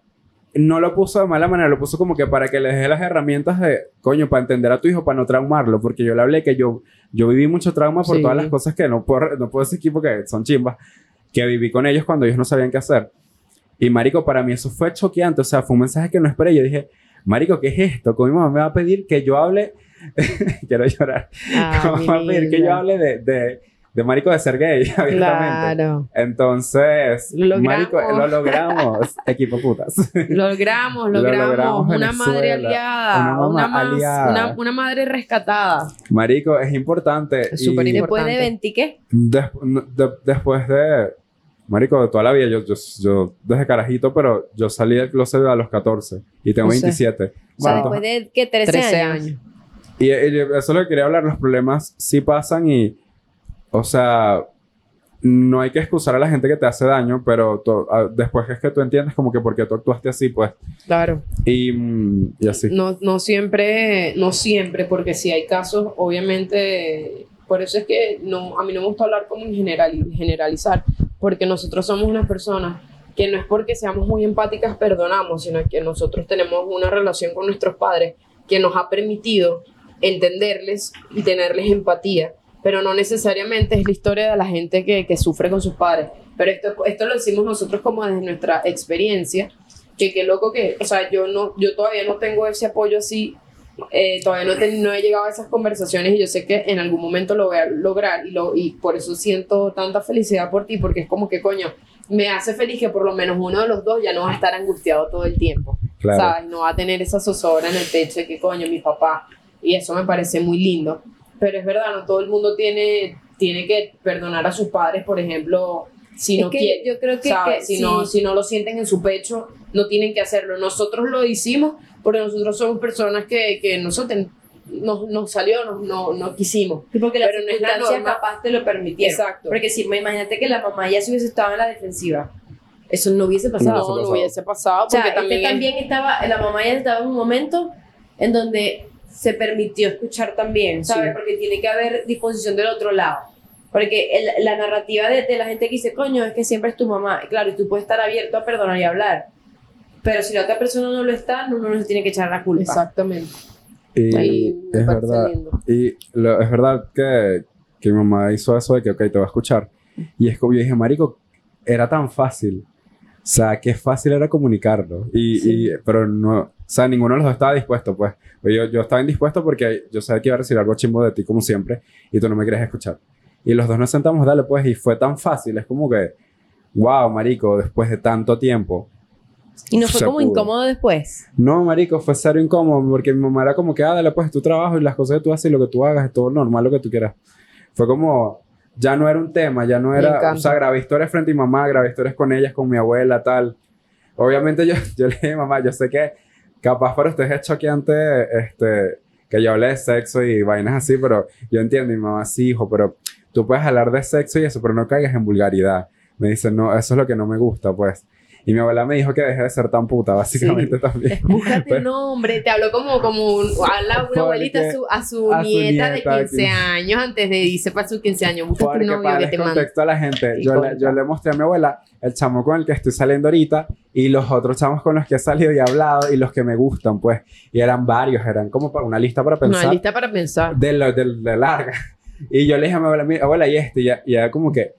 no lo puso de mala manera, lo puso como que para que le dé las herramientas de, coño, para entender a tu hijo, para no traumarlo, porque yo le hablé que yo, yo viví mucho trauma por Sí. todas las cosas que no puedo, no puedo decir aquí porque son chimbas, que viví con ellos cuando ellos no sabían qué hacer. Y marico, para mí eso fue choqueante, o sea, fue un mensaje que no esperé. Yo dije, marico, ¿qué es esto? ¿Cómo mi mamá me va a pedir que yo hable? *laughs* Quiero llorar. Ah, *laughs* ¿Cómo mi me va a pedir que yo hable de, de, de marico de ser gay? *laughs* abiertamente? Claro. Entonces, Lo logramos. marico, lo logramos. *laughs* Equipo putas. Logramos, Lo logramos, logramos, una madre aliada, Una una, más- aliada. Una, una madre rescatada. Marico, es importante. Es súper y Después de importante. 20, ¿qué? des- de- después de, marico, de toda la vida, yo, yo, yo desde carajito, pero yo salí del closet a los 14 y tengo O sea, 27. O sea, Bueno, después de, ¿qué? 13, 13 años. años. Y, y eso es lo que quería hablar, los problemas sí pasan y, o sea, no hay que excusar a la gente que te hace daño, pero to- a- después es que tú entiendes como que por qué tú actuaste así, pues, Claro. y, mm, y así. No, no siempre, no siempre, porque si hay casos, obviamente, por eso es que no, a mí no me gusta hablar como en general, generalizar, porque nosotros somos unas personas que no es porque seamos muy empáticas perdonamos, sino que nosotros tenemos una relación con nuestros padres que nos ha permitido entenderles y tenerles empatía, pero no necesariamente es la historia de la gente que, que sufre con sus padres. Pero esto, esto lo decimos nosotros como desde nuestra experiencia, que qué loco que, o sea, yo, no, yo todavía no tengo ese apoyo así, eh, todavía no, te- no he llegado a esas conversaciones y yo sé que en algún momento lo voy a lograr y, lo, y por eso siento tanta felicidad por ti, porque es como que, coño, me hace feliz que por lo menos uno de los dos ya no va a estar angustiado todo el tiempo. Claro. ¿sabes? No va a tener esa zozobra en el pecho de que coño, mi papá. Y eso me parece muy lindo. Pero es verdad, no todo el mundo tiene, tiene que perdonar a sus padres, por ejemplo, si Es no que quieren. yo creo que, que si, sí. no, si no lo sienten en su pecho, no tienen que hacerlo. Nosotros lo hicimos porque nosotros somos personas que, que nosotros nos, nos salió, nos, no, no quisimos. Sí, porque las Pero no es la circunstancias capaz te lo permitieron. Exacto. Porque si, imagínate que la mamá ya se hubiese estado en la defensiva. Eso no hubiese No, pasado. no, pasaba. hubiese pasado O sea, porque este también, también, es- estaba, la mamá ya estaba en un momento en donde se permitió escuchar también, ¿sabes? Sí. Porque tiene que haber disposición del otro lado. Porque el- la narrativa de, de la gente que dice, coño, es que siempre es tu mamá. Claro, y tú puedes estar abierto a perdonar y hablar. Pero si la otra persona no lo está, no, no se tiene que echar la culpa. Exactamente. Y Ahí es verdad. lindo. Y lo- es verdad que, que mi mamá hizo eso de que, ok, te va a escuchar. Y es como yo dije, Marico, era tan fácil. O sea, qué fácil era comunicarlo. Y, y- pero no, sea, ninguno de los dos estaba dispuesto, pues. Yo, yo estaba indispuesto porque yo sabía que iba a recibir algo chimbo de ti, como siempre, y tú no me querías escuchar. Y los dos nos sentamos, dale, pues, y fue tan fácil. Es como que, wow, Marico, después de tanto tiempo, Y no fue como pudo. incómodo después. no, marico, fue serio incómodo porque mi mamá era como que, ah, dale pues tu trabajo y las cosas que tú haces y lo que tú hagas es todo normal, lo que tú quieras. Fue como, ya no era un tema, ya no era, o sea, grabé historias frente a mi mamá, grabé historias con ellas, con mi abuela, tal. Obviamente yo, *laughs* yo le dije, mamá, yo sé que capaz para ustedes es choqueante, este, que yo hable de sexo y vainas así, pero yo entiendo, mi mamá, sí, hijo, pero tú puedes hablar de sexo y eso, pero no caigas en vulgaridad. Me dice, no, eso es lo que no me gusta, pues. Y mi abuela me dijo que deje de ser tan puta, básicamente *laughs* también. Búscate Pero- un nombre, te habló como, como un, habla una abuelita a su, a su a su nieta, nieta, de 15 que- años antes de irse para sus 15 años. Búscate un novio para que te manda. contexto a la gente, yo le, yo le mostré a mi abuela el chamo con el que estoy saliendo ahorita y los otros chamos con los que he salido y hablado y los que me gustan, pues. Y eran varios, eran como para una lista para pensar. Una lista para pensar. de, lo- de, de larga. Y yo le dije a mi abuela, "Mira, abuela, y este, y y ella como que,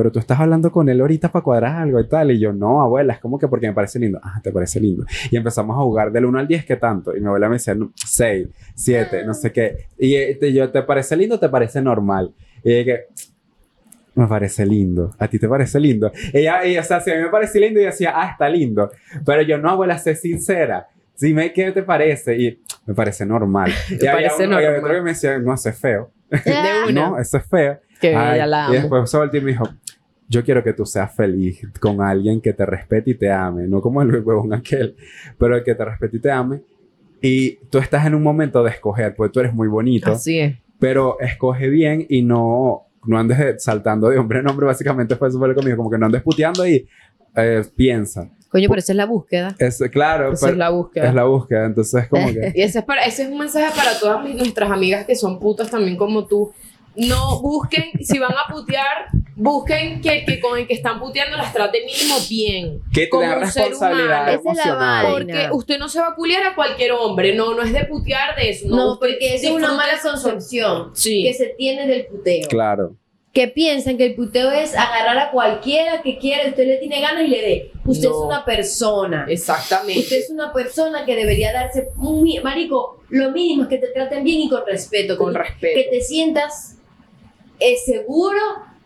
pero tú estás hablando con él ahorita para cuadrar algo y tal. Y yo, no, abuela, es como que porque me parece lindo. Ah, te parece lindo. Y empezamos a jugar del 1 al 10, ¿qué tanto? Y mi abuela me decía, 6, 7, no sé qué. Y este, yo, ¿te parece lindo o te parece normal? Y ella que, me parece lindo. ¿A ti te parece lindo? Ella, ella, o sea, si a mí me parece lindo, yo decía, ah, está lindo. Pero yo, no, abuela, sé sincera. Dime qué te parece. Y me parece normal. *laughs* Y había parece uno- y había normal. otro que me decía, no, eso es feo. *laughs* De *laughs* una. No, eso es feo. que Ay, ella la y después se volteó y me dijo, yo quiero que tú seas feliz con alguien que te respete y te ame. No como el huevón aquel, pero que te respete y te ame. Y tú estás en un momento de escoger, porque tú eres muy bonito, Así es. pero escoge bien y no, no andes de- saltando de hombre en hombre. Básicamente fue eso fue lo dijo, como que no andes puteando y eh, piensa. Coño, pero esa es la búsqueda. Es, claro, Esa es la búsqueda. es la búsqueda. Entonces, como que... *laughs* Y ese es, para, ese es un mensaje para todas mis- nuestras amigas que son putas también como tú. No busquen, si van a putear, busquen que, que con el que están puteando las trate mínimo bien. Que como un ser responsabilidad humano. Esa es la emocional. vaina. Porque usted no se va a culiar a cualquier hombre. No, no es de putear de eso. No, porque esa es una mala concepción Sí. que se tiene del puteo. Claro. que piensan que el puteo es agarrar a cualquiera que quiera, usted le tiene ganas y le dé. Usted No. es una persona. Exactamente. Usted es una persona que debería darse muy, marico, lo mínimo es que te traten bien y con respeto, Con que, respeto. que te sientas eh, seguro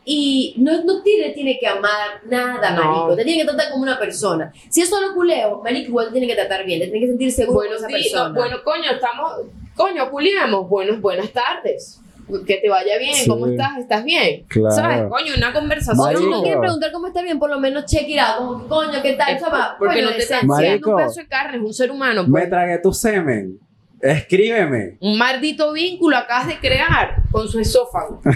y no, no te le tiene que amar nada, No. marico, te tiene que tratar como una persona. Si es solo culeo, marico, igual te tiene que tratar bien, te tiene que sentir seguro Buenos con esa días. persona. no, bueno, coño, estamos. Coño, culiamos. Buenos, buenas tardes. Que te vaya bien. Sí. ¿Cómo estás? ¿Estás bien? Claro. ¿Sabes? Coño, una si conversación. Marico. no quieren preguntar cómo está bien, por lo menos check it out, como coño, ¿qué tal? Es porque Bueno, no te Marico. un pedazo de carne, es un ser humano. Me pues. tragué tu semen. Escríbeme. Un maldito vínculo acabas de crear con su esófago. *laughs*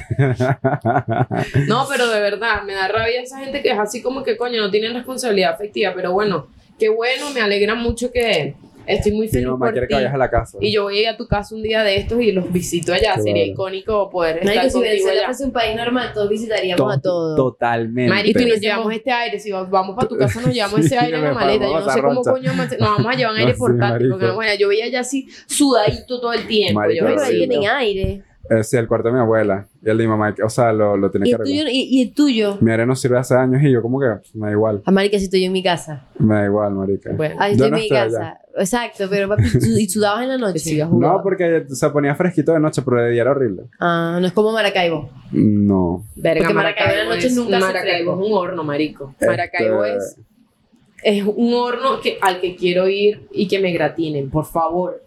No, pero de verdad, me da rabia esa gente que es así como que, coño, no tienen responsabilidad afectiva. Pero bueno, qué bueno, me alegra mucho que estoy muy Mi feliz mamá por quiere ti. que vayas a la casa. Y yo voy a ir a tu casa un día de estos y los visito allá. Qué Sería icónico poder Marico, estar si Venezuela allá. fuese un país normal, todos visitaríamos a todos. Totalmente. Marico, y nos llevamos este aire. Si vamos para tu casa, nos llevamos *laughs* ese aire en la maleta. Yo no sé cómo Roncha. coño nos vamos a llevar un aire No, *laughs* sí, portátil. porque, yo veía ya así sudadito todo el tiempo. Marico, yo, horrible. tienen aire. Eh, sí, el cuarto de mi abuela. Y el de mi mamá, o sea, lo, lo tiene ¿Y que el, arreglar. tuyo, y, y el tuyo? Mi aire no sirve hace años y yo como que me da igual. Ah, marica, si estoy yo en mi casa. Me da igual, marica. Bueno, Ah, Yo estoy en no mi estoy casa. Exacto, pero papi, ¿tú- ¿y sudabas en la noche? *laughs* No, porque se ponía fresquito de noche, pero de día era horrible. Ah, no es como Maracaibo. No. Verga, Porque Maracaibo en la noche es, nunca hace Maracaibo fresco. es un horno, marico. Maracaibo Este, es, es un horno que, al que quiero ir y que me gratinen, por favor.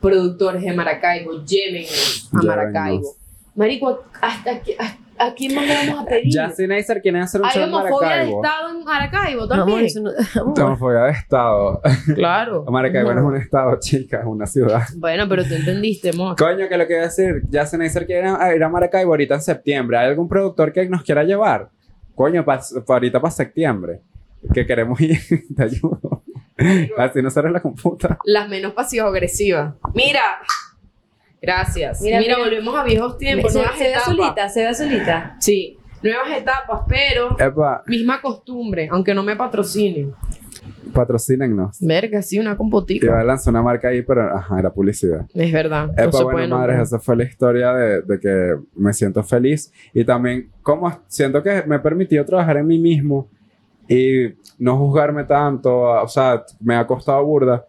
Productores de Maracaibo, llévennos a. Maracaibo. Marico, ¿hasta, aquí- a, a quién más le vamos a pedir? Justin Neisser quiere hacer un Hay show en homofobia de Maracaibo. Estado en Maracaibo Amor, también. *laughs* amor. Homofobia de estado. Claro. *laughs* Maracaibo no es un estado, chica, es una ciudad. Bueno, pero tú entendiste, mo. Coño, que lo que iba a decir, Justin Neisser quiere ir a, ir a Maracaibo ahorita en septiembre. ¿Hay algún productor que nos quiera llevar? Coño, pa, pa- ahorita para septiembre. Que queremos ir, *laughs* te ayudo. *laughs* Así no cerres la computa. Las menos pasivo-agresivas. Mira. Gracias. Mira, Mira, mira. volvemos a viejos tiempos, se, nuevas se ve etapas. solita, se ve solita. Sí, nuevas etapas, pero Epa, misma costumbre, aunque no me patrocinen. patrocínennos. Verga, sí, una compotica. a lanzar una marca ahí, pero ajá, era publicidad. Es verdad. no Epa, se bueno, madres, esa fue la historia de, de que me siento feliz y también como siento que me he permitido trabajar en mí mismo y no juzgarme tanto, o sea, me ha costado burda,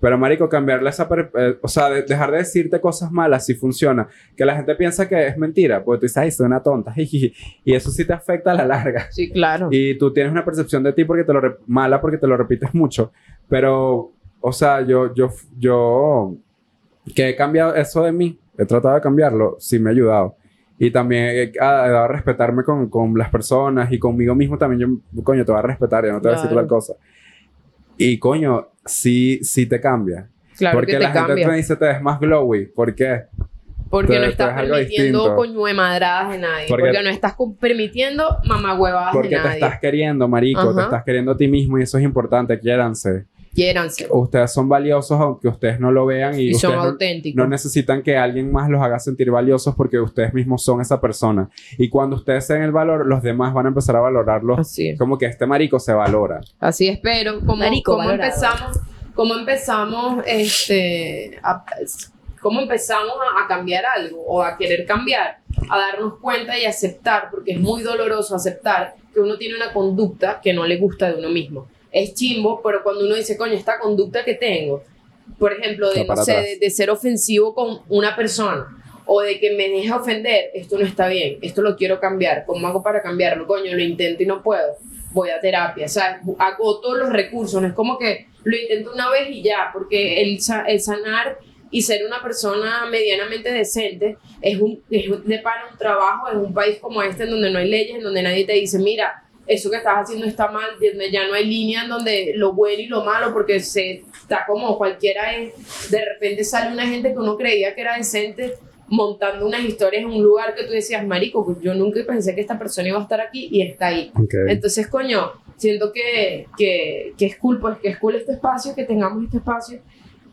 pero marico, cambiarle esa, eh, o sea, de- dejar de decirte cosas malas si funciona, que la gente piensa que es mentira, porque tú dices, ay, soy una tonta, *laughs* jiji", y eso sí te afecta a la larga. Sí, claro. Y tú tienes una percepción de ti porque te lo mala porque te lo repites mucho. Pero, o sea, yo, yo, yo, que he cambiado eso de mí, he tratado de cambiarlo, sí me ha ayudado. Y también he, he dado a respetarme con, con las personas y conmigo mismo también. Yo, coño, te voy a respetar, ya no te voy a decir tal cosa. Y coño, sí, sí te cambia. claro porque que te la gente cambia. te dice te ves más glowy. ¿Por qué? porque te- no te estás permitiendo distinto. coñuemadradas de nadie. Porque- Porque, no estás permitiendo mamahuevadas de Porque te nadie. estás queriendo, marico. Te Ajá. estás queriendo a ti mismo y eso es importante. Quiéranse. Quiéranse. ustedes son valiosos aunque ustedes no lo vean y, Y son ustedes no, auténticos. no necesitan que alguien más los haga sentir valiosos porque ustedes mismos son esa persona. Y cuando ustedes den el valor, los demás van a empezar a valorarlos Así es. como que este marico se valora. Así es, pero como, Marico, como empezamos, como empezamos, este, a- cómo empezamos a, a cambiar algo o a querer cambiar, a darnos cuenta y aceptar, porque es muy doloroso aceptar que uno tiene una conducta que no le gusta de uno mismo. Es chimbo, pero cuando uno dice, coño, esta conducta que tengo, por ejemplo, de, no sé, de, de ser ofensivo con una persona o de que me deje ofender, esto no está bien, esto lo quiero cambiar, ¿cómo hago para cambiarlo? Coño, lo intento y no puedo, voy a terapia, ¿sabes? Hago todos los recursos, no es como que lo intento una vez y ya, porque el, el sanar y ser una persona medianamente decente es, un, es de para un trabajo en un país como este en donde no hay leyes, en donde nadie te dice, mira, eso que estás haciendo está mal, ya no hay línea en donde lo bueno y lo malo, porque se está como cualquiera es, de repente sale una gente que uno creía que era decente montando unas historias en un lugar que tú decías, marico, pues yo nunca pensé que esta persona iba a estar aquí y está ahí. Entonces, coño, siento que, que, que es cool, pues que es cool este espacio, que tengamos este espacio,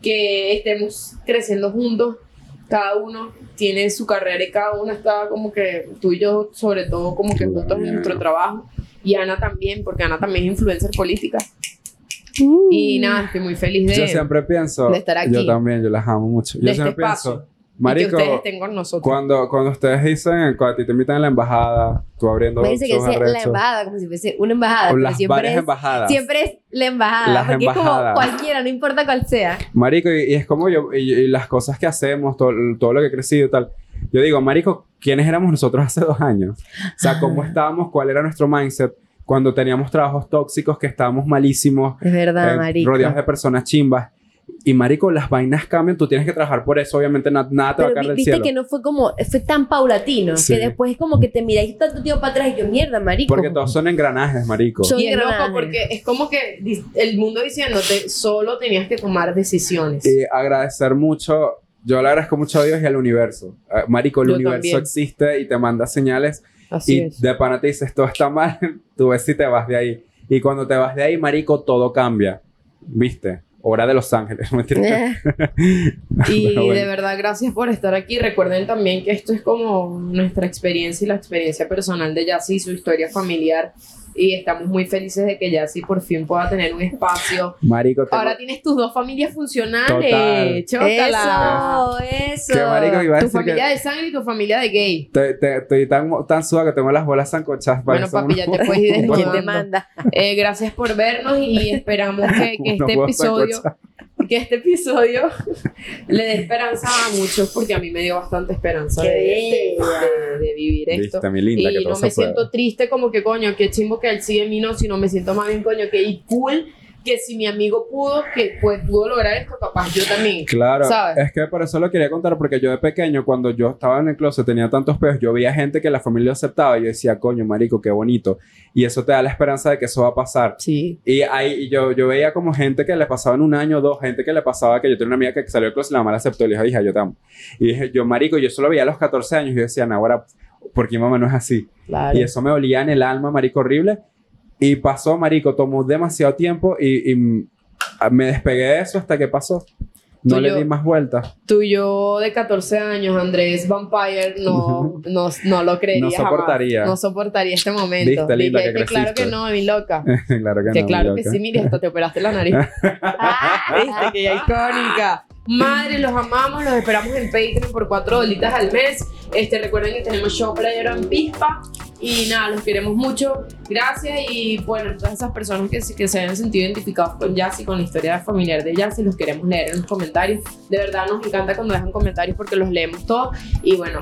que estemos creciendo juntos, cada uno tiene su carrera y cada uno está como que, tú y yo sobre todo como que juntos en nuestro trabajo, y Ana también, porque Ana también es influencer política. Y nada, estoy muy feliz de, Yo siempre pienso, de estar aquí. yo también, yo las amo mucho. Yo de este siempre espacio. pienso que Marico, ustedes estén con nosotros. cuando, cuando ustedes dicen, cuando a ti te invitan a la embajada, tú abriendo Me dice que sea la embajada, como si fuese una embajada. o las siempre varias es, embajadas. siempre es la embajada. Las porque embajadas. es como cualquiera, no importa cuál sea. Marico, y, y es como yo, y, y las cosas que hacemos, todo, todo lo que he crecido y tal. Yo digo, Marico, ¿quiénes éramos nosotros hace dos años? O sea, ¿cómo estábamos? ¿Cuál era nuestro mindset? Cuando teníamos trabajos tóxicos, que estábamos malísimos, Es verdad, eh, marico. rodeados de personas chimbas. Y Marico, las vainas cambian, tú tienes que trabajar por eso, obviamente na- nada te va a caer del viste cielo. que no fue como, fue tan paulatino, Sí. que después es como que te miráis tanto tiempo para atrás y yo, mierda, marico. Porque todos son engranajes, Marico. Son- y es loco engranajes. porque es como que el mundo diciéndote solo tenías que tomar decisiones. Y agradecer mucho, yo le agradezco mucho a Dios y al universo. Eh, Marico, el Yo universo también. existe y te manda señales Así y es. de pana te dices, todo está mal, *laughs* tú ves si te vas de ahí. Y cuando te vas de ahí, marico, todo cambia. ¿Viste? Hora de Los Ángeles. *laughs* Mentira. *laughs* Y Pero bueno. de verdad, gracias por estar aquí. Recuerden también que esto es como nuestra experiencia y la experiencia personal de Yassi y su historia familiar. Y estamos muy felices de que Yassi por fin pueda tener un espacio. Marico, tengo- Ahora tienes tus dos familias funcionales. Total. Chócala. Eso, eso. que marico iba a Tu decir familia que de sangre y tu familia de gay. estoy tan, tan suave que tengo las bolas zancochadas. Bueno, papi, ya unos- te puedes ir ¿Quién te desnudando. manda? Eh, gracias por vernos y esperamos que, *laughs* este episodio. Que este episodio *laughs* le dé esperanza a muchos porque a mí me dio bastante esperanza de, Qué de- de- de vivir esto. Viste, mi linda, que y todo no me siento triste como que coño, que chimbo que él sigue en mí, no, sino me siento más bien coño que y cool que si mi amigo pudo, que pues pudo lograr esto, capaz yo también. Claro, ¿Sabes? es que por eso lo quería contar, porque yo de pequeño, cuando yo estaba en el closet, tenía tantos peos, yo veía gente que la familia aceptaba y yo decía, coño, marico, qué bonito. Y eso te da la esperanza de que eso va a pasar. Sí. Y ahí yo, yo veía como gente que le pasaba en un año o dos, gente que le pasaba que yo tenía una amiga que salió del closet y la mamá la aceptó y le dijo, hija, yo te amo. Y dije, yo, marico, yo solo veía a los 14 años y yo decía, ahora, ¿por qué mamá no es así? Claro. Y eso me olía en el alma, marico, horrible. Y pasó, marico, tomó demasiado tiempo y, y, me despegué de eso hasta que pasó. No Tú le yo- di más vueltas. Tú y yo de 14 años, Andrés Vampire, no, no, no lo creería No soportaría. jamás. No soportaría este momento. Viste, linda, Dije que que claro que no, mi loca. *laughs* claro que Que no. claro mi que loca. sí, mire, hasta te operaste la nariz. *laughs* *laughs* Viste, que icónica. Madre, los amamos, los esperamos en Patreon por 4 dolitas al mes. Este, recuerden que tenemos show playero en Pispa. Y nada, los queremos mucho. Gracias. Y bueno, todas esas personas que, se- que se hayan sentido identificados con Yassi, con la historia familiar de Yassi, los queremos leer en los comentarios. De verdad, nos encanta cuando dejan comentarios porque los leemos todos. Y bueno,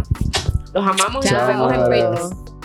los amamos y nos vemos en. Patreon.